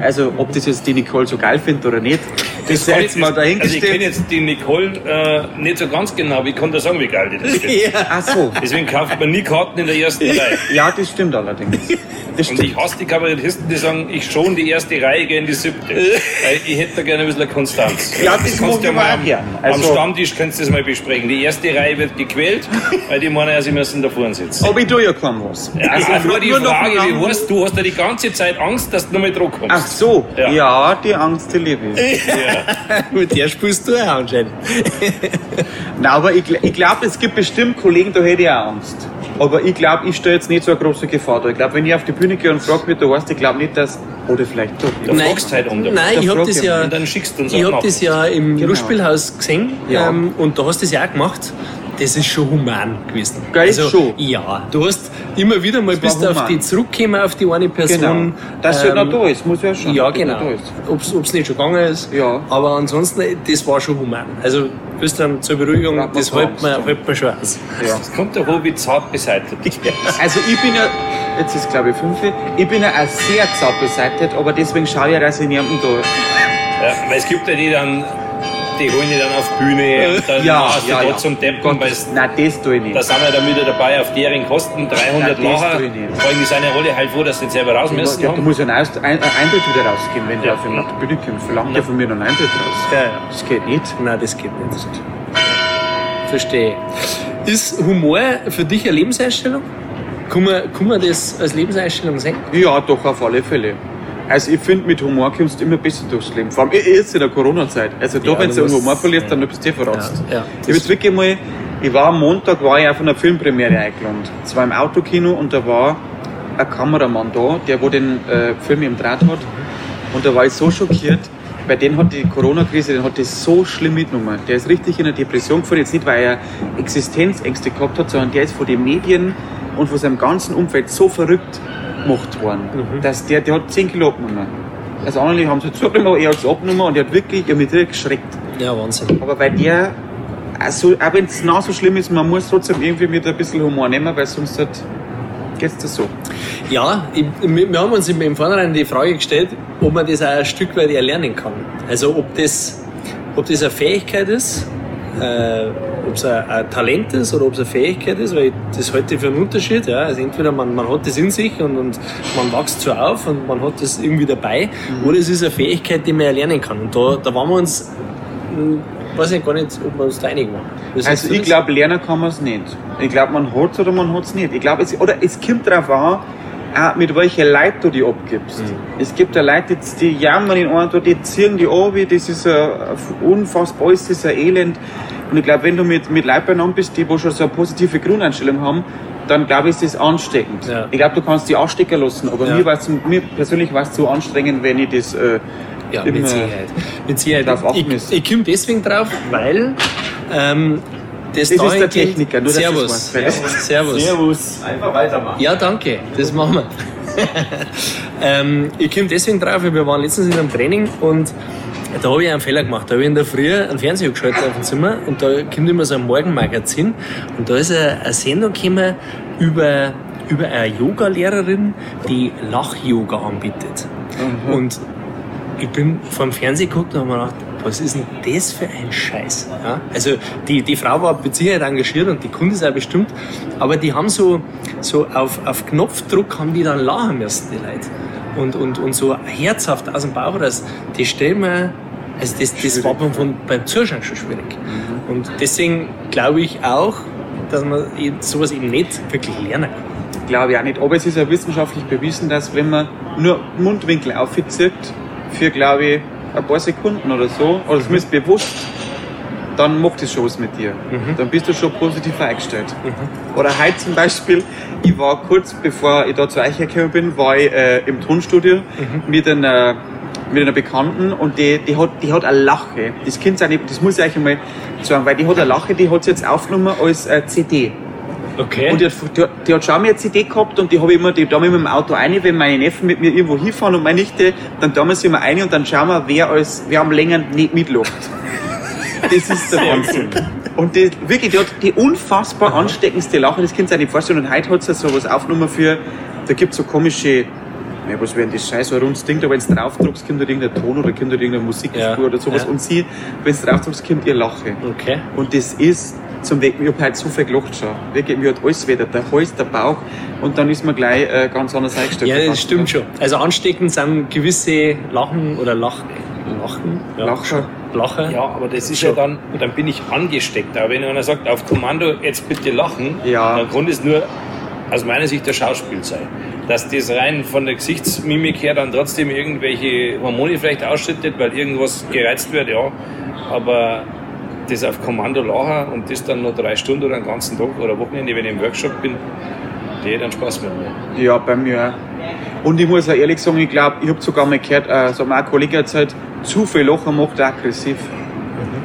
Also ob das jetzt die Nicole so geil findet oder nicht, das sei jetzt mal also ich dahingestellt. kenne jetzt die Nicole äh, nicht so ganz genau, ich kann dir sagen, wie geil die das ist. Ach so. Deswegen kauft man nie Karten in der ersten Reihe. Ja, das stimmt allerdings. Das Und stimmt. ich hasse die Kabarettisten, die sagen, ich schon die erste Reihe, gehe in die siebte. Weil ich hätte da gerne ein bisschen Konstanz. Ja, das kannst mag du ich ja mal am, gern. am Also- Stammtisch kannst du das mal besprechen. Die erste Reihe wird gequält, weil die meinen, ja, sie müssen da vorne sitzen. Aber ich tue ja kaum was. Ja, Also also nur die nur Frage, wie Namen- heißt, du hast ja die ganze Zeit Angst, dass du noch mal Druck kommst. Ach so, Ja. ja, die Angst, die liebe ich. Mit der spielst du auch anscheinend. Nein, aber ich, ich glaube, es gibt bestimmt Kollegen, da hätte ich auch Angst. Aber ich glaube, ich stelle jetzt nicht so eine große Gefahr da. Ich glaube, wenn ich auf die Bühne gehe und frage, wie du heißt, ich glaube nicht, dass. Oder vielleicht doch. Da fragst du halt um. Nein, Da ich habe das ja, schickst du uns ich hab nach. das ja im Genau. Lustspielhaus gesehen Ja. ähm, und da hast du das ja auch gemacht. Das ist schon human gewesen. Also, Geil, schon. Ja, du hast immer wieder mal bist auf die zurückgekommen, auf die eine Person. Genau. Dass sie ähm, noch da ist, muss ja schon. Ja, genau. Ob es nicht schon gegangen ist. Ja. Aber ansonsten, das war schon human. Also, du bist dann zur Beruhigung, man das hält man, ja. hält man schon aus. Ja. Es kommt der Hobby zart beseitigt. Also ich bin ja, jetzt ist glaube ich fünf, ich bin ja auch sehr zart beseitigt, aber deswegen schaue ich ja, dass ich niemanden da. Ja, weil es gibt ja die dann, die holen die dann auf Bühne und dann Ja, machst du ja, dort ja. zum Deppen, Gott, weil das, nein, das tue ich nicht. da sind wir dann wieder dabei auf deren Kosten, 300 Nein, das tue ich nicht. Vor allem, sind ja alle halt froh, dass sie nicht selber raus müssen. ja, du musst ja einen Eintritt wieder rausgehen, wenn Ja. du auf die Bühne kommst. Verlangt er von mir noch einen Eintritt raus. Ja, ja. Das geht nicht. Nein, das geht nicht. Verstehe. Ist Humor für dich eine Lebenseinstellung? Kann man, kann man das als Lebenseinstellung sehen? Ja, doch, auf alle Fälle. Also ich finde, mit Humor kommst du immer besser durchs Leben. Vor allem jetzt in der Corona-Zeit. Also da, Ja, wenn du musst- Humor verlierst, dann bist du eh verratzt. Ja, ja. ich habe wirklich mal, ich war am Montag, war ich auf einer Filmpremiere eingeladen. Es war im Autokino und da war ein Kameramann da, der wo den äh, Film im Draht hat. Und da war ich so schockiert, bei dem hat die Corona-Krise, den hat das so schlimm mitgenommen. Der ist richtig in eine Depression gefallen, jetzt nicht, weil er Existenzängste gehabt hat, sondern der ist von den Medien und von seinem ganzen Umfeld so verrückt gemacht worden, dass der, der hat 10 Kilo abgenommen. Also andere haben es zugenommen, aber er hat es abgenommen und er hat wirklich, mich direkt geschreckt. Ja, Wahnsinn. Aber weil der, also, auch wenn es noch so schlimm ist, man muss trotzdem irgendwie mit ein bisschen Humor nehmen, weil sonst halt geht's das so. Ja, ich, wir haben uns im im Vornherein die Frage gestellt, ob man das auch ein Stück weit erlernen kann. Also ob das, ob das eine Fähigkeit ist, äh, ob es ein, ein Talent ist oder ob es eine Fähigkeit ist, weil das halte ich für einen Unterschied. Ja. Also entweder man, man hat das in sich und, und man wächst so auf und man hat das irgendwie dabei, oder es ist eine Fähigkeit, die man erlernen kann. Und da, da waren wir uns, hm, weiß ich gar nicht, ob wir uns da einig waren. Siehst Also ich glaube, lernen kann man es nicht. Ich glaube, man hat es oder man hat es nicht. Ich glaube, oder es kommt darauf an, auch mit welchen Leuten du die abgibst. Mhm. Es gibt ja Leute, die, die jammern in einen, die ziehen die ab, das ist ein unfassbar, das ist ein Elend. Und ich glaube, wenn du mit, mit Leuten beieinander bist, die wo schon so eine positive Grundeinstellung haben, dann glaube ich, ist das ansteckend. Ja. Ich glaube, du kannst die anstecken lassen, aber Ja. mir, war's, mir persönlich war es zu anstrengend, wenn ich das äh, Ja, mit Sicherheit. Mit Sicherheit. Ich, müssen. ich komme deswegen drauf, weil ähm, Das ist der Techniker, nur Servus. das weiß. Servus. Servus. Einfach weitermachen. Ja, danke, das machen wir. ähm, ich komme deswegen drauf, weil wir waren letztens in einem Training und da habe ich einen Fehler gemacht. Da habe ich in der Früh einen Fernseher geschaltet auf dem Zimmer und da kommt immer so ein Morgenmagazin und da ist eine, eine Sendung gekommen über, über eine Yoga-Lehrerin, die Lach-Yoga anbietet. Und ich bin vor dem Fernseher geguckt und habe mir gedacht, was ist denn das für ein Scheiß? Ja? Also die, die Frau war mit Sicherheit engagiert und die Kunde ist auch bestimmt, aber die haben so, so auf, auf Knopfdruck haben die dann lachen müssen, die Leute. Und, und, und so herzhaft aus dem Bauch raus, die stellen mir, also das, das war beim, von, beim Zuschauen schon schwierig. Und deswegen glaube ich auch, dass man sowas eben nicht wirklich lernen kann. Glaube ich auch nicht. Aber es ist ja wissenschaftlich bewiesen, dass wenn man nur Mundwinkel aufzieht, für glaube ich ein paar Sekunden oder so, oder zumindest bewusst, dann macht es schon was mit dir. Dann bist du schon positiv eingestellt. Oder heute zum Beispiel, ich war kurz bevor ich da zu euch gekommen bin, war ich äh, im Tonstudio mit einer mit einer Bekannten und die, die, hat, die hat eine Lache. Das, Kind das muss ich euch einmal sagen, weil die hat eine Lache, die hat sie jetzt aufgenommen als äh, CD. Okay. Und die hat, die, hat- schon mal eine CD gehabt und die habe ich immer, die da immer mit dem Auto rein, wenn meine Neffen mit mir irgendwo hinfahren und meine Nichte, dann da wir sie immer rein und dann schauen wir, wer als, wer am längeren nicht mitlacht. Das ist der Wahnsinn. Und die, wirklich, die hat die unfassbar ansteckendste Lache, das ihr euch nicht vorstellen. Und heute hat sie so was aufgenommen für, da gibt es so komische, ja, was wären das Scheiß, so ein rundes Ding, da wenn du drauf drückst, kommt da irgendein Ton oder kommt da irgendeine Musikspur Ja, oder sowas. ja. Und sie, wenn du drauf drückst, kommt ihr Lache. okay. Und das ist zum Weg, ich habe heute so viel gelacht schon. Wirklich, mir hat alles wieder, der Hals, der Bauch und dann ist man gleich äh, ganz anders eingestellt. Ja, das stimmt schon. Also ansteckend sind gewisse Lachen oder Lach, Lachen, ja, Lacher. Lacher. Ja, aber das ist Schon. ja dann, dann bin ich angesteckt. Aber wenn einer sagt, auf Kommando, jetzt bitte lachen, Ja. dann kann es nur aus meiner Sicht der Schauspiel sein. Dass das rein von der Gesichtsmimik her dann trotzdem irgendwelche Hormone vielleicht ausschüttet, weil irgendwas gereizt wird, ja. Aber das auf Kommando lachen und das dann noch drei Stunden oder einen ganzen Tag oder Wochenende, wenn ich im Workshop bin, der hat dann Spaß mit mir. Ja, bei mir auch. Und ich muss auch ehrlich sagen, ich glaube, ich habe sogar mal gehört, äh, so mal ein Kollege erzählt, zu viel Lachen macht aggressiv.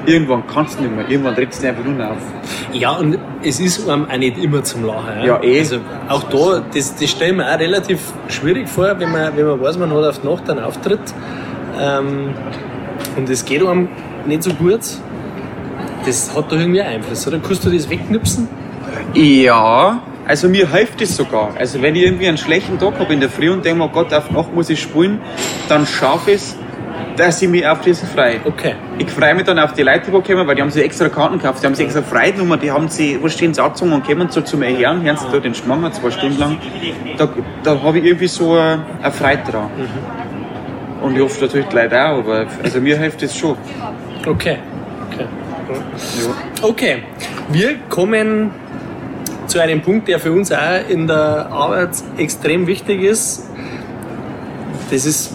Irgendwann kannst du nicht mehr, irgendwann trittst du einfach nur auf. Ja, und es ist einem auch nicht immer zum Lachen. Ja, eh. Also auch da, das, das stelle ich mir auch relativ schwierig vor, wenn man, wenn man weiß, man hat auf die Nacht einen Auftritt ähm, und es geht einem nicht so gut. Das hat da irgendwie einen Einfluss, oder? Kannst du das wegknipsen? Ja, also mir hilft es sogar. Also wenn ich irgendwie einen schlechten Tag habe in der Früh und denke, oh Gott, auf Nacht muss ich spielen, dann schaffe ich es, dass ich mich auf das freue. Okay. Ich freue mich dann auf die Leute, die kommen, weil die haben sich extra Karten gekauft, die haben sich extra Freinummern, die haben sie, wo stehen sie angezogen und kommen so zu mir her und hören sie da den Schmanger zwei Stunden lang. Da, da habe ich irgendwie so eine, Freude dran. Und ich hoffe natürlich die Leute auch, aber also mir hilft das schon. Okay. Okay. Okay. Wir kommen zu einem Punkt, der für uns auch in der Arbeit extrem wichtig ist. Das ist,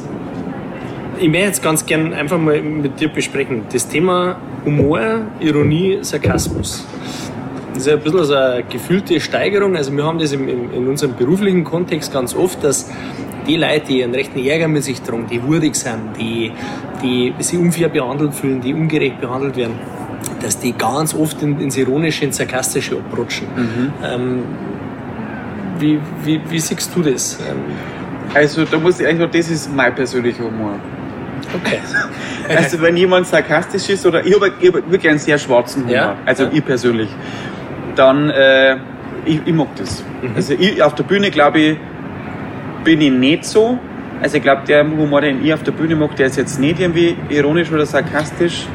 ich möchte jetzt ganz gern einfach mal mit dir besprechen. Das Thema Humor, Ironie, Sarkasmus. Das ist ein bisschen so eine gefühlte Steigerung. Also wir haben das im, im, in unserem beruflichen Kontext ganz oft, dass die Leute, die einen rechten Ärger mit sich tragen, die wurdig sind, die, die sich unfair behandelt fühlen, die ungerecht behandelt werden, dass die ganz oft in, ins Ironische, ins Sarkastische abrutschen. Ähm, wie, wie, wie siehst du das? Ähm, Also da muss ich eigentlich sagen, das ist mein persönlicher Humor. okay. Also wenn jemand sarkastisch ist oder ich habe hab wirklich einen sehr schwarzen Humor, Ja. also Ja. ich persönlich, dann äh, ich, ich mag das. Mhm. Also ich, auf der Bühne glaube ich bin ich nicht so. Also ich glaube der Humor, den ich auf der Bühne mag, der ist jetzt nicht irgendwie ironisch oder sarkastisch.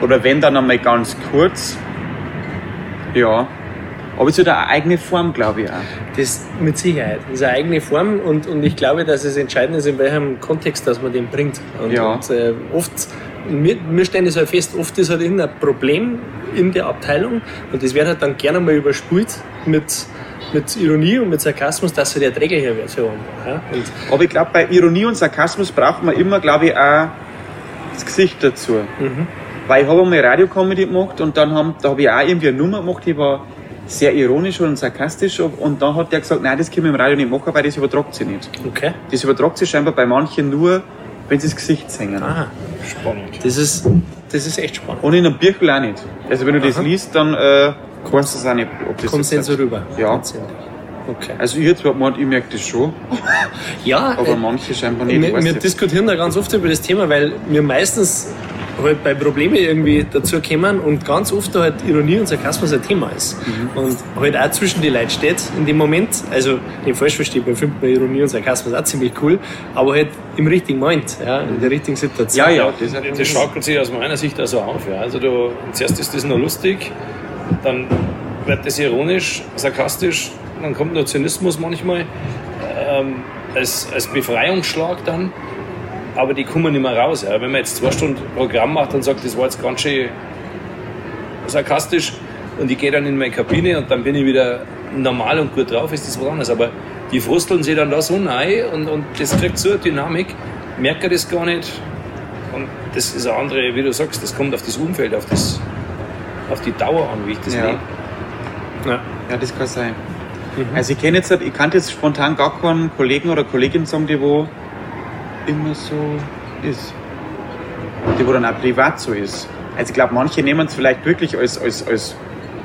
Oder wenn dann einmal ganz kurz. Ja. Aber es hat eine eigene Form, glaube ich auch. Das mit Sicherheit. Das ist eine eigene Form und, und ich glaube, dass es entscheidend ist, in welchem Kontext dass man den bringt. Und, Ja. und äh, oft, wir, wir stellen das halt fest, oft ist halt irgendein Problem in der Abteilung und das wird halt dann gerne mal überspült mit, mit Ironie und mit Sarkasmus, dass so der Träger hier wird für einen. Ja? Aber ich glaube, bei Ironie und Sarkasmus braucht man immer, glaube ich, auch das Gesicht dazu. Weil ich habe einmal Radiocomedy gemacht und dann haben, da habe ich auch irgendwie eine Nummer gemacht, die war sehr ironisch und sarkastisch und dann hat der gesagt, nein, das können wir im Radio nicht machen, weil das übertragt sie nicht. okay. Das übertragt sie scheinbar bei manchen nur, wenn sie das Gesicht singen. Aha. Spannend. Das ist, das ist echt spannend. Und in einem Birkel auch nicht. Also wenn du das Aha. liest, dann äh, weißt du es auch nicht, ob das jetzt- nicht so rüber? Ja. Okay. Also ich jetzt gemeint, ich merke das schon, Ja, aber äh, manche scheinbar nicht. Ich wir, wir diskutieren da ganz oft über das Thema, weil wir meistens halt bei Problemen irgendwie dazu kommen und ganz oft da halt Ironie und Sarkasmus ein Thema ist. Mhm. Und halt auch zwischen die Leute steht in dem Moment. Also nicht falsch versteht, man findet man Ironie und Sarkasmus auch ziemlich cool, aber halt im richtigen Moment, ja, in der richtigen Situation. Ja, ja, das Das, das schaukelt sich aus meiner Sicht also auf. Ja. Also du, zuerst ist das noch lustig, dann wird das ironisch, sarkastisch, dann kommt noch Zynismus manchmal ähm, als, als Befreiungsschlag dann. Aber die kommen nicht mehr raus. Ja. Wenn man jetzt zwei Stunden Programm macht und sagt, das war jetzt ganz schön sarkastisch und ich gehe dann in meine Kabine und dann bin ich wieder normal und gut drauf, ist das was anderes. Aber die frusteln sich dann da so rein und, und das kriegt so eine Dynamik, merken das gar nicht. Und das ist eine andere, wie du sagst, das kommt auf das Umfeld, auf, das, auf die Dauer an, wie ich das Ja. lebe. Ja. Ja, das kann sein. Also ich kenne jetzt, ich kann jetzt spontan gar keinen Kollegen oder Kollegin sagen, die wo immer so ist. Die wo dann auch privat so ist. Also ich glaube, manche nehmen es vielleicht wirklich als, als, als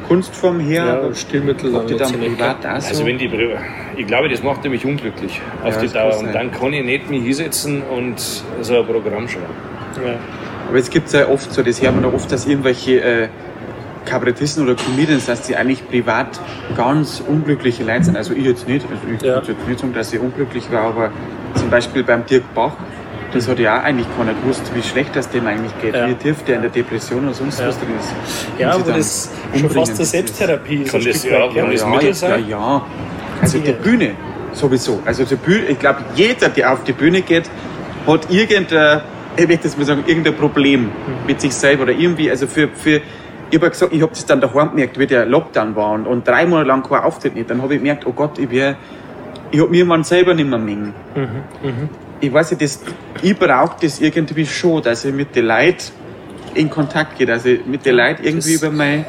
Kunstform her, Ja, aber Stilmittel ob die dann privat auch so... Also wenn die, ich glaube, das macht nämlich unglücklich auf Ja, die Dauer. Und dann kann ich nicht mich hinsetzen und so ein Programm schreiben. Ja. Aber es gibt ja oft so, das hört man doch oft, dass irgendwelche äh, Kabarettisten oder Comedians, dass die eigentlich privat ganz unglückliche Leute sind. Also ich jetzt nicht. Also ich Ja. würde jetzt nicht sagen, dass ich unglücklich war, aber zum Beispiel beim Dirk Bach, das hat ja auch eigentlich keiner gewusst, wie schlecht das dem eigentlich geht. Ja. Wie tief der in der Depression oder sonst Ja. was drin ist. Ja, Und aber das schon umbringen. fast eine Selbsttherapie ist. Kann das ja auch das ja, Mittel ja, sein? ja. Also die Sicher. Bühne sowieso. Also die Bühne, ich glaube, jeder, der auf die Bühne geht, hat irgendein, ich möchte das mal sagen, irgendein Problem Mhm. mit sich selber oder irgendwie, also für, für ich habe gesagt, ich habe das dann daheim gemerkt, wie der Lockdown war und, und drei Monate lang kein Auftritt nicht. Dann habe ich gemerkt, oh Gott, ich wär, ich habe mir irgendwann selber nicht mehr mengen. Mhm, Ich weiß nicht, das, ich brauche das irgendwie schon, dass ich mit den Leuten in Kontakt gehe, dass ich mit den Leuten irgendwie das- über mein,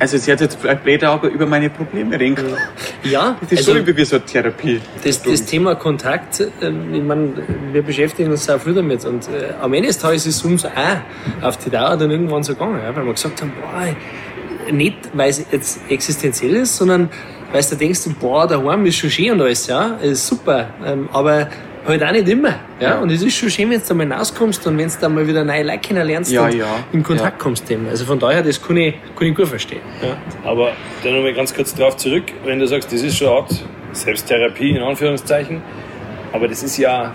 also es hört jetzt blöd, aber über meine Probleme reden kann. Ja, Das ist also, schon irgendwie wie so eine Therapie. das, das Thema Kontakt, ähm, ich meine, wir beschäftigen uns auch viel damit und äh, am Ende des Tages ist es uns auch auf die Dauer dann irgendwann so gegangen, ja, weil wir gesagt haben, boah, nicht weil es jetzt existenziell ist, sondern weil du denkst, boah, daheim ist schon schön und alles, ja, ist super, ähm, aber halt auch nicht immer, ja, Ja. und es ist schon schön, wenn du da mal rauskommst und wenn du da mal wieder neue Leute kennenlernst Ja, und ja, in Kontakt ja. kommst dem. Also von daher, das kann ich, kann ich gut verstehen. Ja. Aber dann nochmal ganz kurz drauf zurück, wenn du sagst, das ist schon eine Art Selbsttherapie in Anführungszeichen, aber das ist ja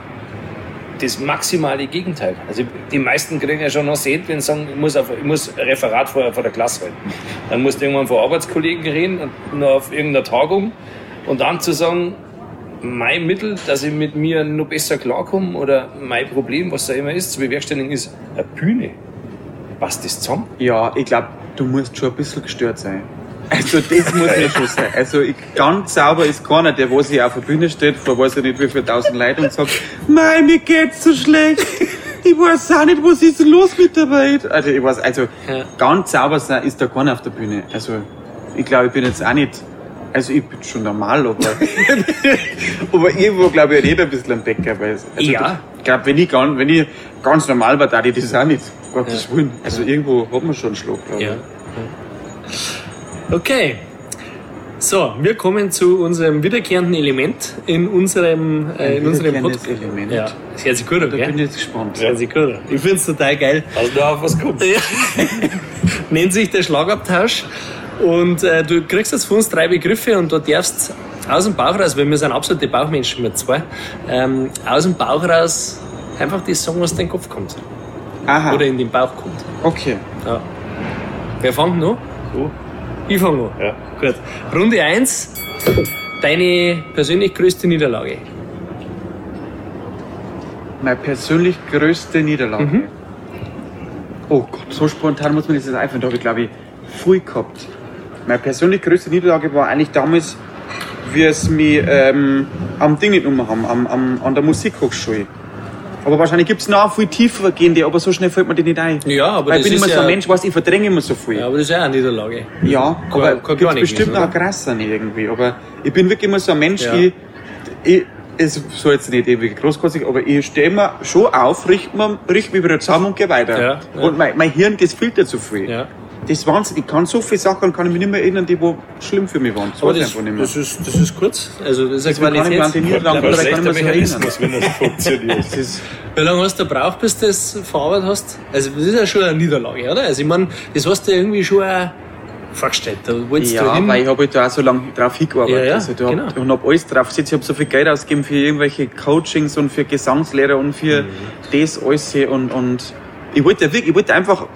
das maximale Gegenteil. Also die meisten kriegen ja schon noch sehen, wenn sie sagen, ich muss, auf, ich muss ein Referat vor, vor der Klasse halten. Dann musst du irgendwann vor Arbeitskollegen reden und noch auf irgendeiner Tagung und dann zu sagen, mein Mittel, dass ich mit mir noch besser klarkomme oder mein Problem, was da immer ist, zu bewerkstelligen, ist eine Bühne. Passt das zusammen? Ja, ich glaube, du musst schon ein bisschen gestört sein. Also das muss ja schon sein. Also ich, ganz sauber ist keiner, der wo sich auf der Bühne steht, vor weiß ich nicht wie viel tausend Leuten und sagt, Mei, mir geht's so schlecht. Ich weiß auch nicht, was ist los mit der Welt. Also ich weiß, also Ja. ganz sauber ist da keiner auf der Bühne. Also ich glaube, ich bin jetzt auch nicht, also ich bin schon normal, aber, aber irgendwo glaube ich redet ein bisschen am Bäcker. Weil, also Ja. Ich glaube, wenn ich, ganz, wenn ich ganz normal war, da ich das auch nicht. Gottes Willen. Also irgendwo hat man schon einen Schlag, glaube ich. Ja. Okay. So, wir kommen zu unserem wiederkehrenden Element in unserem, äh, in unserem Podcast. Element. Ja, das hört sich gut an, Da bin ich gell? jetzt gespannt. Das hört sich gut an. Ich finde es total geil. Also da auf was kommt. Ja. Nennt sich der Schlagabtausch. Und äh, du kriegst jetzt von uns drei Begriffe und du darfst aus dem Bauch raus, weil wir sind absolute Bauchmenschen mit zwei, ähm, aus dem Bauch raus einfach das sagen, was in den Kopf kommt. Aha, Oder in den Bauch kommt. okay. Ja. Wer fängt noch? Du? Ich fange noch. Ja. Gut. Runde 1. Deine persönlich größte Niederlage. Meine persönlich größte Niederlage. Mhm. Oh Gott, so spontan muss man das jetzt einfallen. Da habe ich, glaube ich, viel gehabt. Meine persönlich größte Niederlage war eigentlich damals, wie es mich ähm, am Ding genommen haben, am, am, an der Musikhochschule. Aber wahrscheinlich gibt es noch viel tiefer gehende, aber so schnell fällt mir die nicht ein. Ja, aber Weil das ich bin ist immer so ja- ein Mensch, was ich verdränge immer so viel. Ja, aber das ist ja auch eine Niederlage. Ja, aber kein gibt's bestimmt noch oder? krasser nicht irgendwie. Aber ich bin wirklich immer so ein Mensch, Ja. ich, ich, es soll jetzt nicht ewig großkotzig, aber ich stehe mir schon auf, richte mich, richt mich wieder zusammen und gehe weiter. Ja, ja. Und mein, mein Hirn, das filtert zu viel. Ja. Das ist Wahnsinn. Ich kann so viele Sachen, kann ich mich nicht mehr erinnern, die wo schlimm für mich waren. Das Aber ich das, einfach nicht mehr. das, ist, das ist kurz. Also das ist eine kann ich mich an die Qualität. Niederlagen Aber oder kann ich schlechter mich so erinnern. Mechanismus, wenn das funktioniert. Das Wie lange hast du gebraucht, bis du das verarbeitet hast? Also das ist ja schon eine Niederlage, oder? Also ich meine, das hast du irgendwie schon auch vorgestellt. Da ja, weil ich habe halt da auch so lange drauf hingearbeitet. Ja, ja, also, da genau. hab, und habe alles drauf gesetzt. Ich habe so viel Geld ausgegeben für irgendwelche Coachings und für Gesangslehrer und für Mhm. das alles. Und, und ich wollte wirklich, ich wollte einfach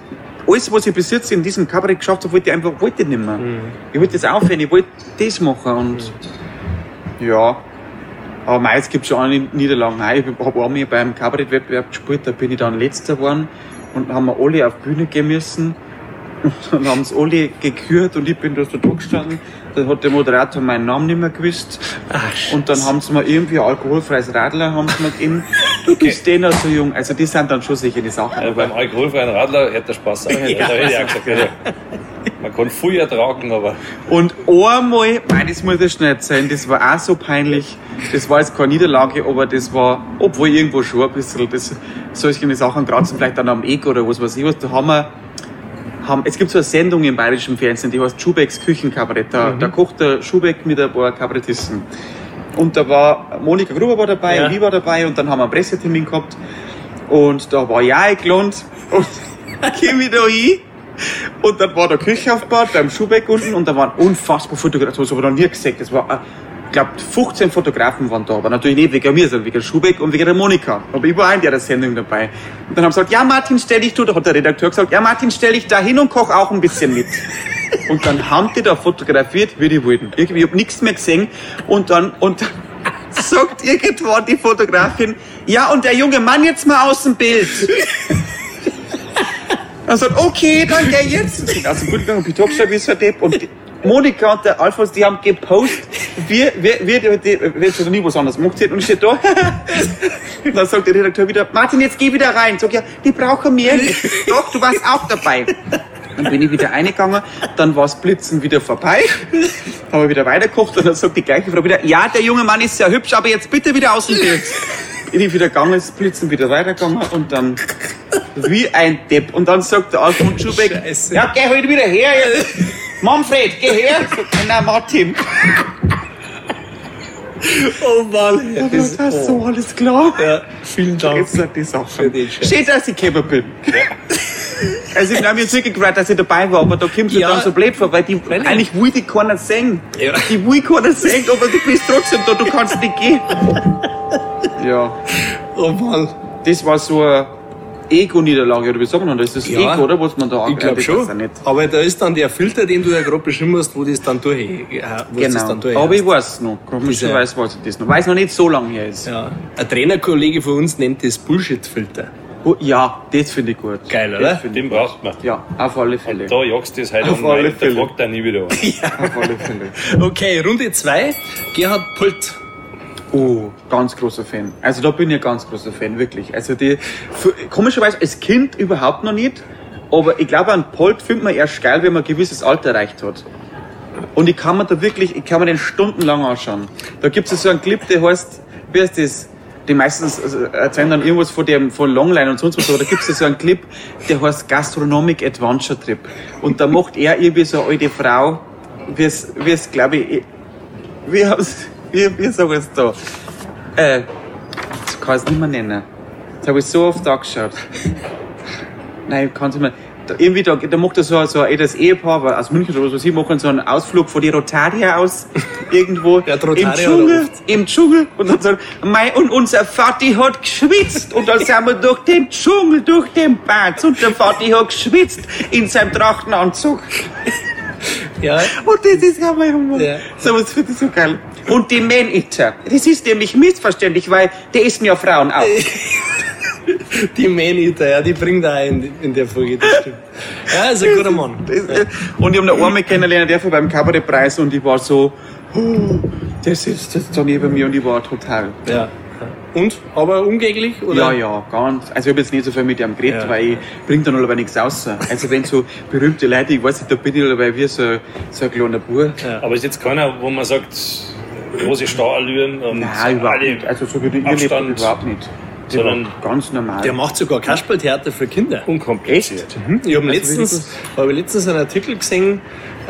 alles, was ich bis jetzt in diesem Kabarett geschafft habe, wollte ich einfach wollte ich nicht mehr. Mhm. Ich wollte das aufhören, ich wollte das machen. Und ja, aber meist gibt es schon eine Niederlagen. Nein, ich habe einmal beim Kabarettwettbewerb gespielt, da bin ich dann letzter geworden und dann haben wir alle auf die Bühne gehen müssen. Und dann haben sie alle gekürt und ich bin da so da gestanden. Dann hat der Moderator meinen Namen nicht mehr gewusst. und dann haben sie mir irgendwie ein alkoholfreies Radler haben sie mir gegeben. Du bist eh noch so jung. Also die sind dann schon sicher die Sachen. Also beim alkoholfreien Radler hätte der Spaß auch. Ja. Da hätte ich auch gesagt, man kann viel ertragen, aber und einmal, nein, das muss ich schnell erzählen, das war auch so peinlich. Das war jetzt keine Niederlage, aber das war, obwohl irgendwo schon ein bisschen, das, solche Sachen kratzen vielleicht dann am Ego oder was weiß ich was. Da haben wir, haben, es gibt so eine Sendung im bayerischen Fernsehen, die heißt Schubecks Küchenkabarett. Da, da kocht der Schubeck mit ein paar Kabarettisten. Und da war Monika Gruber war dabei Ja. ich war dabei und dann haben wir einen Pressetermin gehabt. Und da war auch eingeladen und ich da hin. Und dann war der Küche aufgebaut beim Schubeck unten und da waren unfassbar Fotografen, so habe ich noch nie gesehen. Das war, glaube, 15 Fotografen waren da, aber natürlich nicht wegen mir, sondern wegen Schubeck und wegen der Monika. Aber ich war auch in der Sendung dabei. Und dann haben sie gesagt, ja Martin, stell dich du, da hat der Redakteur gesagt, ja Martin, stell dich da hin und koch auch ein bisschen mit. Und dann haben die da fotografiert, wie die wollten. Irgendwie, ich habe nichts mehr gesehen. Und dann, und dann sagt irgendwann die Fotografin, ja, und der junge Mann jetzt mal aus dem Bild. Dann sagt, okay, dann geh jetzt. Ich aus dem Bild gegangen, bin wie so ein Depp. Und Monika und der Alfons, die haben gepostet, wir, wir, wir, wir, wir, jetzt noch nie was anderes gemacht hätten. Und ich stehe da. Und dann sagt der Redakteur wieder, Martin, jetzt geh wieder rein. Sag ja, die brauchen mehr. Doch, du warst auch dabei. Dann bin ich wieder reingegangen, dann war das Blitzen wieder vorbei, haben wir wieder weitergekocht und dann sagt die gleiche Frau wieder, ja, der junge Mann ist sehr hübsch, aber jetzt bitte wieder aus dem Bild. Bin ich wieder gegangen, das Blitzen wieder weitergegangen und dann wie ein Depp. Und dann sagt der Alfons Schubeck, Scheiße. ja, geh halt wieder her jetzt. Manfred, geh her. Nein, Martin. Oh Mann. Aber das ist so alles klar. Ja, vielen Dank. Jetzt sagt die Sache. den Scheiß. Schön, dass ich gekommen bin. Also ich habe mir jetzt wirklich gefreut, dass ich dabei war, aber da kommst du Ja. dann so blöd vor, weil die, Nein, eigentlich will die keiner singen. Ja. Die will keiner singen, aber du bist trotzdem da, du kannst nicht gehen. Ja, Oh Mann. das war so eine Ego-Niederlage, oder wie sagt man das? Das ist Ja. Ego, oder? Was man da Ich glaube das schon. weiß. Aber da ist dann der Filter, den du ja gerade beschrieben hast, wo das dann durch, äh, das Genau. dann durch Aber ich weiß noch, komischerweise weiß ich das noch. Weil es noch nicht so lange her ist. ja. Ein Trainerkollege von uns nennt das Bullshit-Filter. Oh, ja, das finde ich gut. Geil, Das oder? ich den gut. braucht man. Ja, auf alle Fälle. Da jagst du das heute Auf um alle rein, da Fälle. fragt er nie wieder an. Auf alle Fälle. Okay, Runde 2. Gerhard Pult. Oh, ganz großer Fan. Also da bin ich ein ganz großer Fan, wirklich. Also die, für, komischerweise als Kind überhaupt noch nicht, aber ich glaube an Polt findet man erst geil, wenn man ein gewisses Alter erreicht hat. Und ich kann mir da wirklich, ich kann mir den stundenlang anschauen. Da gibt es so einen Clip, der heißt, wie heißt das? Die meistens also, erzählen dann irgendwas von dem, von Longline und sonst was, aber da gibt es so einen Clip, der heißt Gastronomic Adventure Trip. Und da macht er irgendwie so eine alte Frau, wie es, wie es glaube ich, wie, wie, wie sagen wir es da? Äh, das kann ich es nicht mehr nennen. Das habe ich so oft angeschaut. Nein, ich kann es nicht mehr. Da, irgendwie, da, da macht er so, so ein älteres Ehepaar, aber aus München oder weiß ich, machen so einen Ausflug von die Rotaria aus, irgendwo Ja, im Dschungel, im Dschungel. Und dann sagt er, mei, und unser Vati hat geschwitzt. Und dann sind wir durch den Dschungel, durch den Bad. Und der Vati hat geschwitzt in seinem Trachtenanzug. Ja. Und das ist ja mein Humor. Ja. So was finde ich so geil. Und die Man-Eater. Das ist nämlich missverständlich, weil der essen ja Frauen auch. Die Man-Eater, ja, die bringt er auch in, in der Folge, das stimmt. Ja, ist ein guter Mann. Das, äh, Und ich habe eine Arme kennenlernen dürfen beim Kabarettpreis und ich war so, oh, der sitzt jetzt da neben mir und ich war total. Ja. Und? Aber umgänglich? Oder? Ja, ja, ganz. Also ich habe jetzt nicht so viel mit ihm geredet, Ja. weil ich bringe dann aber nichts raus. Also wenn so berühmte Leute, ich weiß nicht, da bin ich dabei wie so, so ein kleiner Bub. Ja. Aber ist jetzt keiner, wo man sagt, große Starallüren und Nein, überhaupt alle nicht. Also so wie lebt, Abstand, überhaupt nicht. Die sondern ganz normal. Der macht sogar Kasperltheater für Kinder. unkompliziert. Ich habe Also letztens, hab ich letztens einen Artikel gesehen,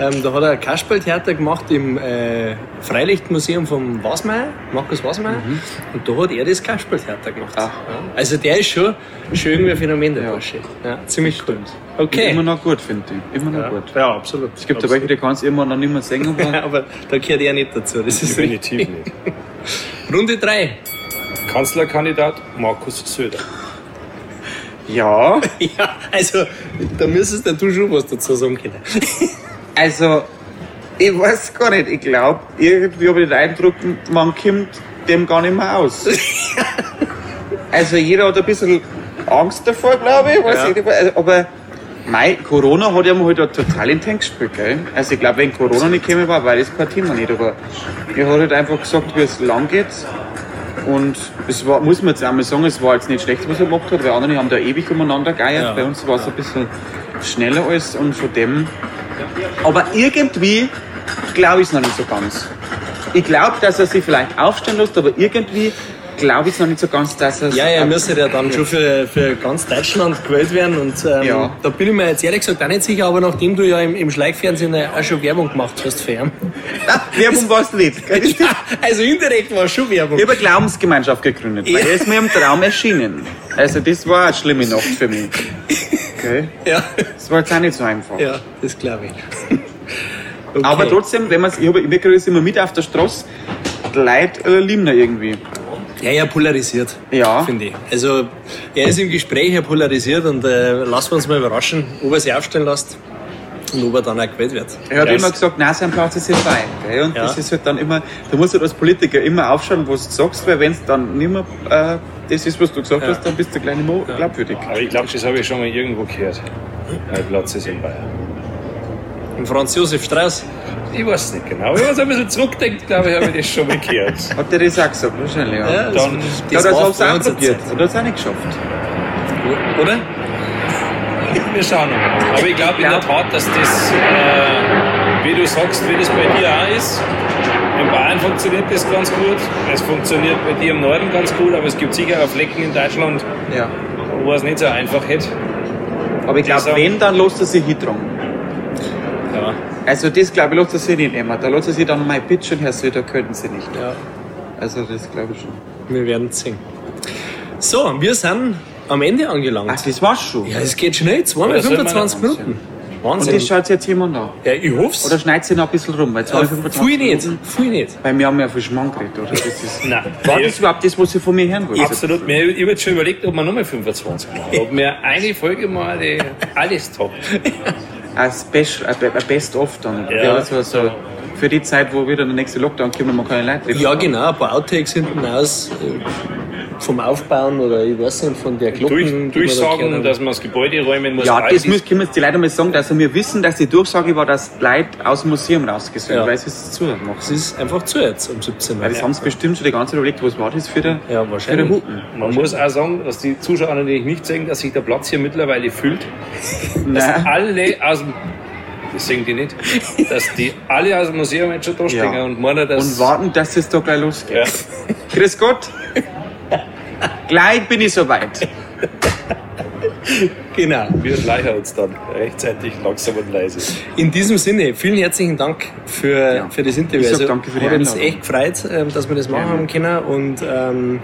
ähm, da hat er ein Kasperltheater gemacht im äh, Freilichtmuseum vom Wasmeier, Markus Wasmeier, und da hat er das Kasperltheater gemacht. Ja. Also der ist schon, schon irgendwie ein Phänomen, der Ja. Bursche. Ja, ziemlich cool. Okay. Immer noch gut, finde ich. Immer noch ja. gut. ja, absolut. Es gibt ja welche, die kannst du irgendwann noch nicht mehr singen, aber aber da gehört er nicht dazu. Das ist Definitiv richtig. nicht. Runde 3. Kanzlerkandidat Markus Söder. ja. Ja, also da müsstest du schon was dazu sagen können. Also, ich weiß gar nicht. Ich glaube, irgendwie habe ich den Eindruck, man kommt dem gar nicht mehr aus. also, jeder hat ein bisschen Angst davor, glaube ich. Weiß Ja. ich also, aber mei, Corona hat ja mal halt total in den Tank gespielt. Gell? Also, ich glaube, wenn Corona nicht gekommen war, war das kein Thema nicht. Aber er hat halt einfach gesagt, wie es lang geht. Und es war, muss man jetzt einmal sagen, es war jetzt nicht schlecht, was er gemacht hat, weil andere haben da ewig umeinander geiert. Ja. Bei uns war es ein bisschen schneller alles und von dem. Aber irgendwie glaube ich es noch nicht so ganz. Ich glaube, dass er sich vielleicht aufstellen lässt, aber irgendwie glaube ich es noch nicht so ganz, dass er Ja, er müsste ja dann schon für, für ganz Deutschland gewählt werden. Und ähm, Ja. da bin ich mir jetzt ehrlich gesagt auch nicht sicher, aber nachdem du ja im, im Schleichfernsehen auch schon Werbung gemacht hast für ihn. Werbung war es nicht. Ich Also indirekt war es schon Werbung. habe eine Glaubensgemeinschaft gegründet, weil er ist mir im Traum erschienen. Also das war eine schlimme Nacht für mich. Okay. Ja, Das war jetzt auch nicht so einfach. ja das glaube ich. Okay. Aber trotzdem, wenn man ich, habe- ich kriege das immer mit auf der Straße, die Leute äh, lieben ihn irgendwie. Ja, er polarisiert. Ja. Finde ich. Also, er ist im Gespräch er polarisiert und äh, lassen wir uns mal überraschen, ob er sich aufstellen lässt und ob er dann auch gewählt wird. Er hat Ja, immer es- gesagt, nein, sein Platz ist hier frei. Gell? Und Ja. das ist halt dann immer, da musst du als Politiker immer aufschauen, was du sagst, weil wenn es dann nicht mehr äh, das ist, was du gesagt hast, dann bist du gleich nicht mehr glaubwürdig. Aber ich glaube, das habe ich schon mal irgendwo gehört. Mein Platz ist in Bayern. Und Franz Josef Strauß. Ich weiß es nicht genau. Wenn man so ein bisschen zurückdenkt, glaube ich, habe ich das schon mal gehört. Hat der das auch gesagt, wahrscheinlich. Ja, Ja, das, Dann- das, war hat es vor auch probiert. Oder hat es auch nicht geschafft. Oder? Wir schauen mal. Aber ich glaube in der Tat, dass das, äh, wie du sagst, wie das bei dir auch ist. In Bayern funktioniert das ganz gut. Es funktioniert bei dir im Norden ganz gut, aber es gibt sicher auch Flecken in Deutschland, Ja. wo es nicht so einfach hätte. Aber ich glaube, wenn, dann lässt er sich hintragen. Ja. Also das glaube ich, lässt er sich nicht immer. Da lässt er sich dann mal bitte Herr Söder, könnten Sie nicht. ja. Also das glaube ich schon. Wir werden sehen. So, wir sind am Ende angelangt. Ach, das war's schon. Ja, es geht schnell. Zweimal Ja, soll man 25 noch Minuten. Und Wahnsinn. das schaut jetzt jemand an. ja, ich hoff's. Oder schneidet sie noch ein bisschen rum? Weil ja, 25 viel nicht. Minuten- Viel nicht. Weil wir haben ja viel Schmarrn geredet, oder? Das ist, Nein. war Ich- das überhaupt das, was Sie von mir hören wollten? Absolut. Mir- Ich habe jetzt schon überlegt, ob wir nochmal 25 machen. Ob wir eine Folge mal die alles top. Ein Special, ein Best-of dann. Ja. Ja, so, so. Für die Zeit, wo wieder der nächste Lockdown kommt man keine Leute treffen. Ja, genau. Ein paar Outtakes hinten aus. Vom Aufbauen oder ich weiß nicht, von der Glocken. Durch, da durchsagen, gehört haben. dass man das Gebäude räumen muss. Ja, das müssen können wir jetzt die Leute mal sagen, dass wir wissen, dass die Durchsage war, dass Leute aus dem Museum rausgesucht Ja. weil sie es zu machen. Es ist einfach zu jetzt um 17 Uhr. Weil das haben sie bestimmt schon die ganze Zeit überlegt, was war das für der, Ja, für der wahrscheinlich. Hupen. Man muss auch sagen, dass die Zuschauer natürlich nicht sehen, dass sich der Platz hier mittlerweile füllt. Dass Nein. alle aus dem. Das sehen die nicht. Dass die alle aus dem Museum jetzt schon da stehen Ja. und meinen, dass. Und warten, dass es da gleich losgeht. Ja. Grüß Gott. Gleich bin ich soweit. Genau. Wir schleichen uns dann rechtzeitig langsam und leise. In diesem Sinne, vielen herzlichen Dank für, Ja. für das Interview. Ich sag Also, danke für die hat uns echt gefreut, ähm, dass wir das machen haben können. Und ähm,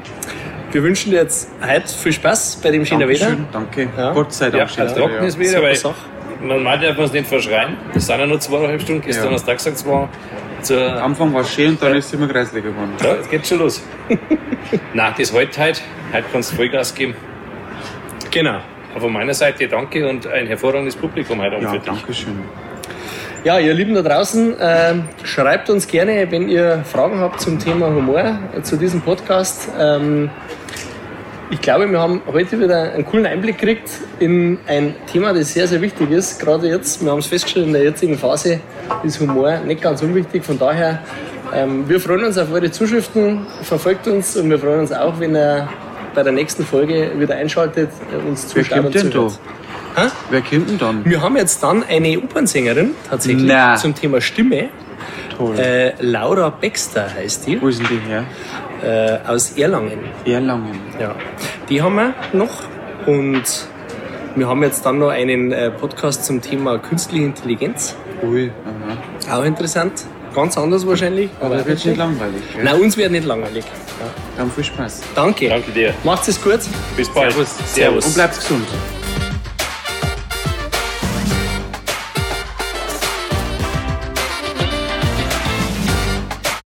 wir wünschen dir jetzt heute viel Spaß bei dem schönen Wetter. Dankeschön, danke. Ja. Gott sei Ja, Dank. es schönes trocken Wetter, ist wieder, Super weil Sache. man meint, darf man es nicht verschreien. Das sind ja nur zweieinhalb Stunden. Gestern Ja. hast du auch gesagt, es war zur Am Anfang war es schön und dann ist es immer kreislich geworden. Ja, jetzt geht's schon los. Nein, das heute halt. Heute kannst du Vollgas geben. Genau. Aber von meiner Seite danke und ein hervorragendes Publikum heute Abend Ja, für dich. danke schön. Ja, ihr Lieben da draußen, ähm, schreibt uns gerne, wenn ihr Fragen habt zum Thema Humor, äh, zu diesem Podcast. Ähm, ich glaube, wir haben heute wieder einen coolen Einblick gekriegt in ein Thema, das sehr, sehr wichtig ist. Gerade jetzt, wir haben es festgestellt, in der jetzigen Phase ist Humor nicht ganz unwichtig. Von daher, ähm, wir freuen uns auf eure Zuschriften, verfolgt uns und wir freuen uns auch, wenn ihr bei der nächsten Folge wieder einschaltet, äh, uns Wer zuschaut kommt und denn da? Wer kommt denn dann? Wir haben jetzt dann eine Opernsängerin tatsächlich Na. zum Thema Stimme. Toll. Äh, Laura Baxter heißt die, Wo ist denn die her? Äh, aus Erlangen. Erlangen. Ja, die haben wir noch und wir haben jetzt dann noch einen äh, Podcast zum Thema künstliche Intelligenz. Ui. Aha. Auch interessant, ganz anders wahrscheinlich. Aber wird nicht langweilig. Gell? Nein, uns wird nicht langweilig. Ja. Dann viel Spaß. Danke. Danke dir. Macht's es gut. Bis bald. Servus. Servus. Und bleibt gesund.